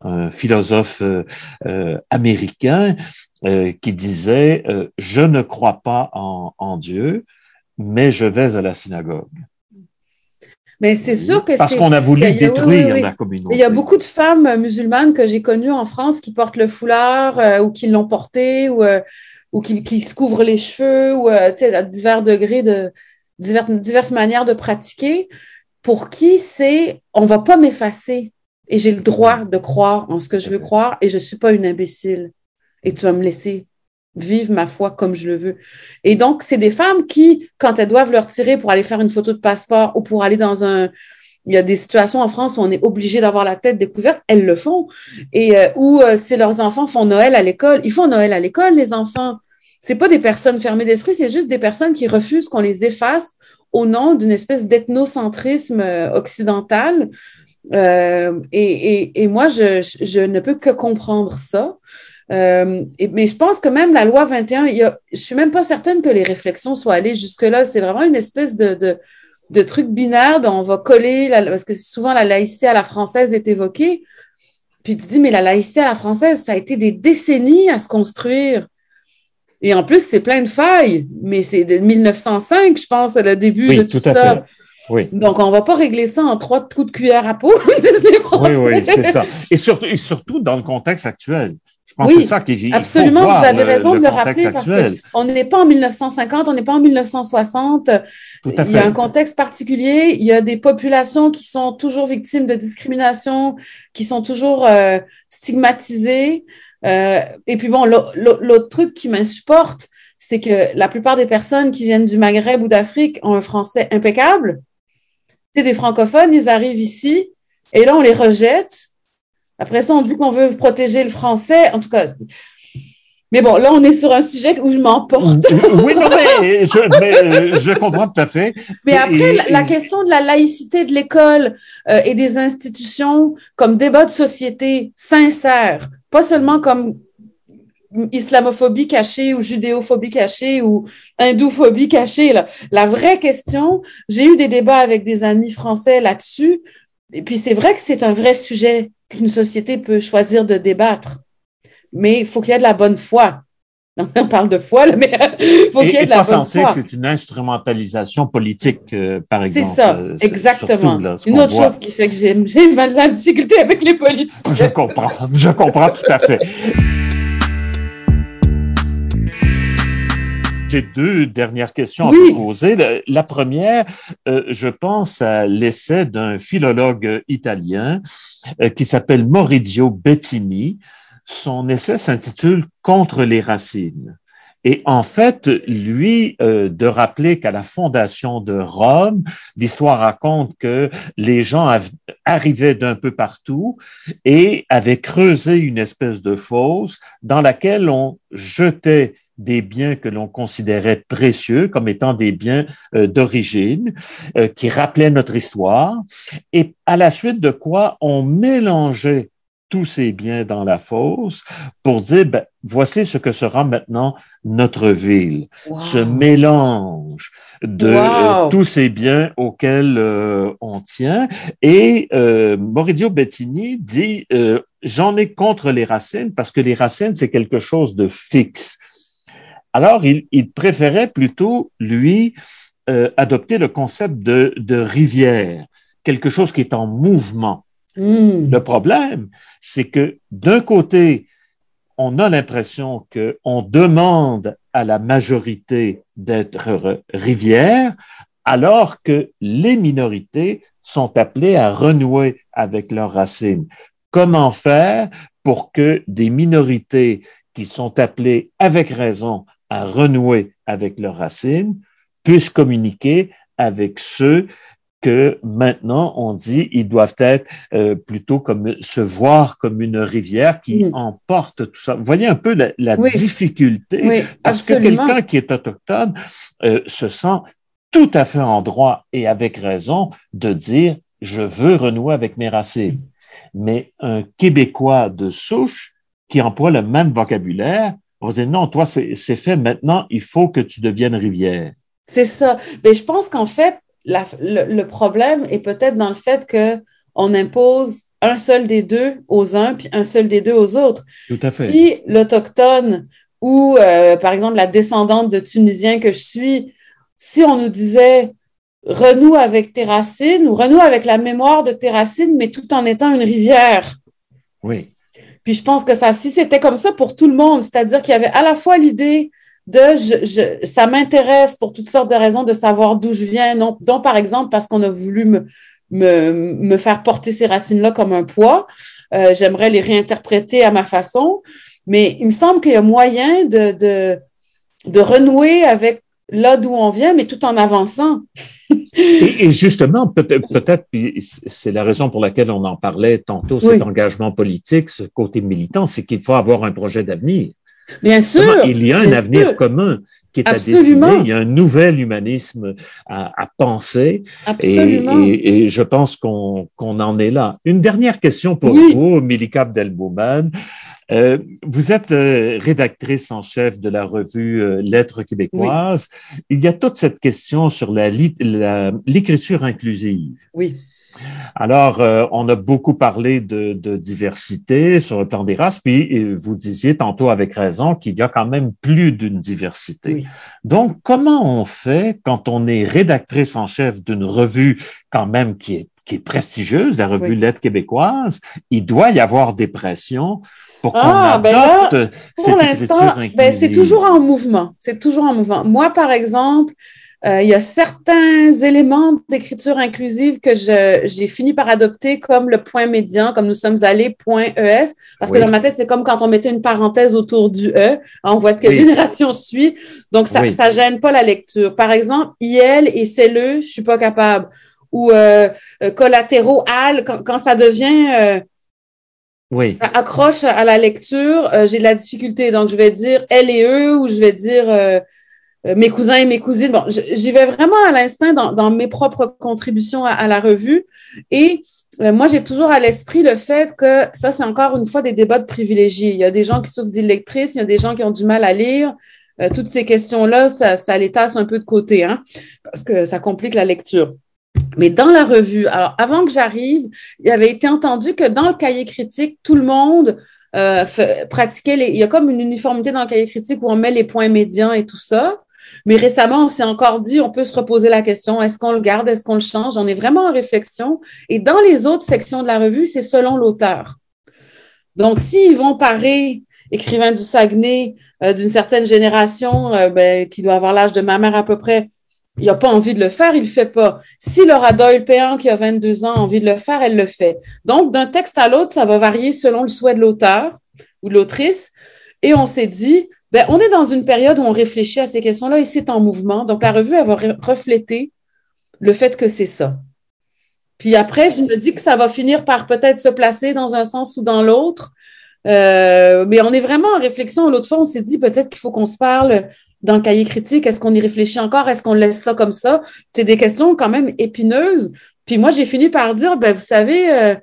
un philosophe euh, euh américain euh, qui disait Je ne crois pas en, en Dieu, mais je vais à la synagogue. Mais c'est sûr que Parce qu'on a voulu détruire la communauté. Il y a beaucoup de femmes musulmanes que j'ai connues en France qui portent le foulard euh, ou qui l'ont porté ou, euh, ou qui, qui, se couvrent les cheveux ou euh, à divers degrés de divers, diverses manières de pratiquer. Pour qui c'est on va pas m'effacer et j'ai le droit de croire en ce que je veux croire et je suis pas une imbécile et tu vas me laisser vivre ma foi comme je le veux. Et donc, c'est des femmes qui, quand elles doivent leur tirer pour aller faire une photo de passeport ou pour aller dans un... Il y a des situations en France où on est obligé d'avoir la tête découverte, elles le font. Et euh, où euh, si leurs enfants font Noël à l'école, ils font Noël à l'école, les enfants. C'est pas des personnes fermées d'esprit, c'est juste des personnes qui refusent qu'on les efface au nom d'une espèce d'ethnocentrisme euh, occidental. Euh, et, et, et, moi, je, je, ne peux que comprendre ça. Euh, mais je pense que même la loi 21, il y a, je suis même pas certaine que les réflexions soient allées jusque-là. C'est vraiment une espèce de, de, de, truc binaire dont on va coller, la, parce que souvent la laïcité à la française est évoquée. Puis tu dis, mais la laïcité à la française, ça a été des décennies à se construire. Et en plus, c'est plein de failles, mais c'est de 1905, je pense, le début de tout, tout ça. Fait. Oui. Donc, on ne va pas régler ça en trois coups de cuillère à peau, Oui, oui, c'est ça. Et surtout, et surtout dans le contexte actuel. Je pense oui, que c'est ça qui Absolument, vous avez raison le, de le rappeler actuel. parce qu'on n'est pas en 1950, on n'est pas en 1960. Tout à fait. Il y a un contexte particulier, il y a des populations qui sont toujours victimes de discrimination, qui sont toujours euh, stigmatisées. Euh, et puis bon, l'autre truc qui m'insupporte, c'est que la plupart des personnes qui viennent du Maghreb ou d'Afrique ont un français impeccable. Des francophones, ils arrivent ici et là, on les rejette après ça, on dit qu'on veut protéger le français. En tout cas, mais bon, là, on est sur un sujet où je m'emporte. oui, non, mais je, mais euh, je, comprends tout à fait. Mais après, la, la, question de la laïcité de l'école euh, et des institutions comme débat de société sincère, pas seulement comme islamophobie cachée ou judéophobie cachée ou hindouphobie cachée. Là. La vraie question, j'ai eu des débats avec des amis français là-dessus. Et puis, c'est vrai que c'est un vrai sujet qu'une société peut choisir de débattre. Mais il faut qu'il y ait de la bonne foi. On parle de foi, là, mais il faut qu'il y ait de la bonne foi. que c'est une instrumentalisation politique, euh, par exemple. C'est ça, euh, exactement. Là, une autre voit. chose qui fait que j'ai mal la difficulté avec les politiciens. Je comprends, je comprends tout à fait. J'ai deux dernières questions oui. à vous poser. La première, euh, je pense à l'essai d'un philologue italien euh, qui s'appelle Maurizio Bettini. Son essai s'intitule Contre les racines. Et en fait, lui, euh, de rappeler qu'à la fondation de Rome, l'histoire raconte que les gens arrivaient d'un peu partout et avaient creusé une espèce de fosse dans laquelle on jetait des biens que l'on considérait précieux comme étant des biens euh, d'origine, euh, qui rappelaient notre histoire, et à la suite de quoi on mélangeait tous ces biens dans la fosse pour dire, ben, voici ce que sera maintenant notre ville. Wow. Ce mélange de Wow. euh, tous ces biens auxquels euh, on tient. Et euh, Maurizio Bettini dit, euh, j'en ai contre les racines parce que les racines, c'est quelque chose de fixe. Alors, il, il préférait plutôt, lui, euh, adopter le concept de, de rivière, quelque chose qui est en mouvement. Mm. Le problème, c'est que d'un côté, on a l'impression qu'on demande à la majorité d'être rivière, alors que les minorités sont appelées à renouer avec leurs racines. Comment faire pour que des minorités qui sont appelées avec raison à renouer avec leurs racines puissent communiquer avec ceux que maintenant on dit ils doivent être euh, plutôt comme se voir comme une rivière qui emporte tout ça. Vous voyez un peu la, la Oui. difficulté Oui, parce absolument. que quelqu'un qui est autochtone euh, se sent tout à fait en droit et avec raison de dire je veux renouer avec mes racines. Mais un Québécois de souche qui emploie le même vocabulaire, on va dire non, toi, c'est fait maintenant, il faut que tu deviennes rivière. C'est ça. Mais je pense qu'en fait, le, problème est peut-être dans le fait qu'on impose un seul des deux aux uns, puis un seul des deux aux autres. Tout à fait. Si l'Autochtone ou, euh, par exemple, la descendante de Tunisiens que je suis, si on nous disait renoue avec tes racines ou renoue avec la mémoire de tes racines, mais tout en étant une rivière. Oui. Puis je pense que ça, si c'était comme ça pour tout le monde, c'est-à-dire qu'il y avait à la fois l'idée de je, ça m'intéresse pour toutes sortes de raisons de savoir d'où je viens, dont par exemple parce qu'on a voulu me, me, me, faire porter ces racines-là comme un poids. Euh, j'aimerais les réinterpréter à ma façon. Mais il me semble qu'il y a moyen de, de, de renouer avec là d'où on vient, mais tout en avançant. et, justement, peut-être, peut-être, c'est la raison pour laquelle on en parlait tantôt, cet engagement politique, ce côté militant, c'est qu'il faut avoir un projet d'avenir. Bien sûr. il y a un avenir commun qui est à dessiner? Il y a un nouvel humanisme à, à penser. Absolument. Et, et, je pense qu'on qu'on en est là. Une dernière question pour vous, Milika Abdelbouman. Euh, vous êtes euh, rédactrice en chef de la revue euh, Lettres québécoises. Il y a toute cette question sur l'écriture inclusive. Oui. Alors, on a beaucoup parlé de, de, diversité sur le plan des races, puis vous disiez tantôt avec raison qu'il y a quand même plus d'une diversité. Oui. Donc, comment on fait quand on est rédactrice en chef d'une revue quand même qui est qui est prestigieuse, la revue Lettres québécoise, il doit y avoir des pressions ah, ben là, pour l'instant, ben, c'est toujours en mouvement. C'est toujours en mouvement. Moi, par exemple, euh, il y a certains éléments d'écriture inclusive que j'ai fini par adopter comme le point médian, comme nous sommes allés, point ES, parce que dans ma tête, c'est comme quand on mettait une parenthèse autour du E. On voit de quelle génération suit. Donc, ça, ça gêne pas la lecture. Par exemple, IL et CLE, je suis pas capable. Ou euh, euh collatéraux, AL, quand, quand ça devient euh, Ça accroche à la lecture, euh, j'ai de la difficulté. Donc, je vais dire elle et eux ou je vais dire euh, euh, mes cousins et mes cousines. Bon, j'y vais vraiment à l'instinct dans, dans, mes propres contributions à, la revue. Et moi, j'ai toujours à l'esprit le fait que ça, c'est encore une fois des débats de privilégiés. Il y a des gens qui souffrent d'illectrisme, il y a des gens qui ont du mal à lire. toutes ces questions-là, ça, ça les tasse un peu de côté, hein, parce que ça complique la lecture. Mais dans la revue, alors avant que j'arrive, il avait été entendu que dans le cahier critique, tout le monde euh, pratiquait les. Il y a comme une uniformité dans le cahier critique où on met les points médians et tout ça. Mais récemment, on s'est encore dit, on peut se reposer la question, est-ce qu'on le garde, est-ce qu'on le change? On est vraiment en réflexion. Et dans les autres sections de la revue, c'est selon l'auteur. Donc, s'ils vont parer écrivain du Saguenay euh, d'une certaine génération, euh, ben, qui doit avoir l'âge de ma mère à peu près, il n'a pas envie de le faire, il le fait pas. Si Laura Doyle Péan, qui a 22 ans, a envie de le faire, elle le fait. Donc, d'un texte à l'autre, ça va varier selon le souhait de l'auteur ou de l'autrice. Et on s'est dit, ben, on est dans une période où on réfléchit à ces questions-là et c'est en mouvement. Donc, la revue, elle va refléter le fait que c'est ça. Puis après, je me dis que ça va finir par peut-être se placer dans un sens ou dans l'autre. Euh, mais on est vraiment en réflexion. L'autre fois, on s'est dit peut-être qu'il faut qu'on se parle dans le cahier critique? Est-ce qu'on y réfléchit encore? Est-ce qu'on laisse ça comme ça? C'est des questions quand même épineuses. Puis moi, j'ai fini par dire, ben, vous savez, euh,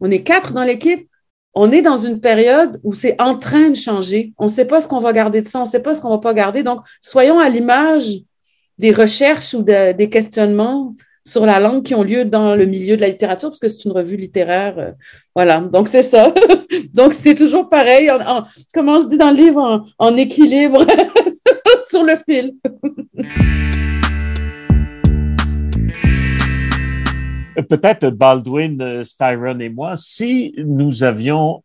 on est quatre dans l'équipe. On est dans une période où c'est en train de changer. On ne sait pas ce qu'on va garder de ça, on ne sait pas ce qu'on va pas garder. Donc, soyons à l'image des recherches ou des questionnements sur la langue qui ont lieu dans le milieu de la littérature, parce que c'est une revue littéraire. Euh, voilà, donc c'est ça. donc c'est toujours pareil, en, comment je dis dans le livre, en, équilibre sur le fil. peut-être Baldwin, euh, Styron et moi, si nous avions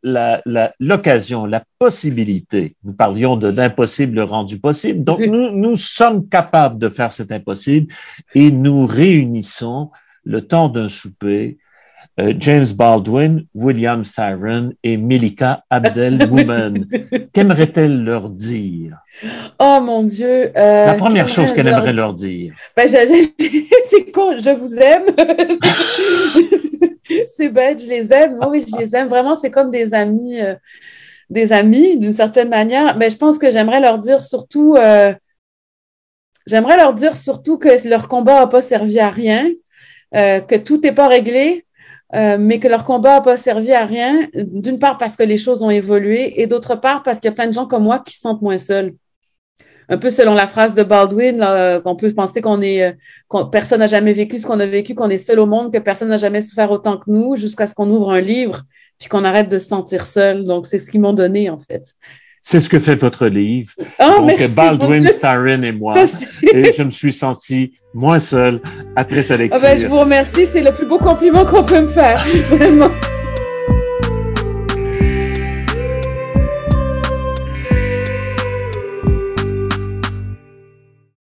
l'occasion, la, la, possibilité, nous parlions de l'impossible rendu possible, donc nous, nous sommes capables de faire cet impossible et nous réunissons le temps d'un souper euh, James Baldwin, William Styron et Melika Abdel-Woman. Qu'aimerait-elle leur dire? Oh mon Dieu. Euh, La première chose qu'elle aimerait leur dire. Ben, c'est con, je vous aime. c'est bête, je les aime. Oui, je les aime. Vraiment, c'est comme des amis, euh, des amis d'une certaine manière. Mais je pense que j'aimerais leur dire surtout, j'aimerais leur dire surtout que leur combat n'a pas servi à rien, que tout n'est pas réglé, euh, mais que leur combat n'a pas servi à rien, d'une part parce que les choses ont évolué et d'autre part parce qu'il y a plein de gens comme moi qui se sentent moins seuls. Un peu selon la phrase de Baldwin, qu'on peut penser qu'on est, euh, qu personne n'a jamais vécu ce qu'on a vécu, qu'on est seul au monde, que personne n'a jamais souffert autant que nous, jusqu'à ce qu'on ouvre un livre, puis qu'on arrête de se sentir seul. Donc, c'est ce qu'ils m'ont donné, en fait. C'est ce que fait votre livre. Oh, Donc, merci, Baldwin, Starren et moi. et je me suis senti moins seul après sa lecture. Ah ben, je vous remercie. C'est le plus beau compliment qu'on peut me faire. Vraiment.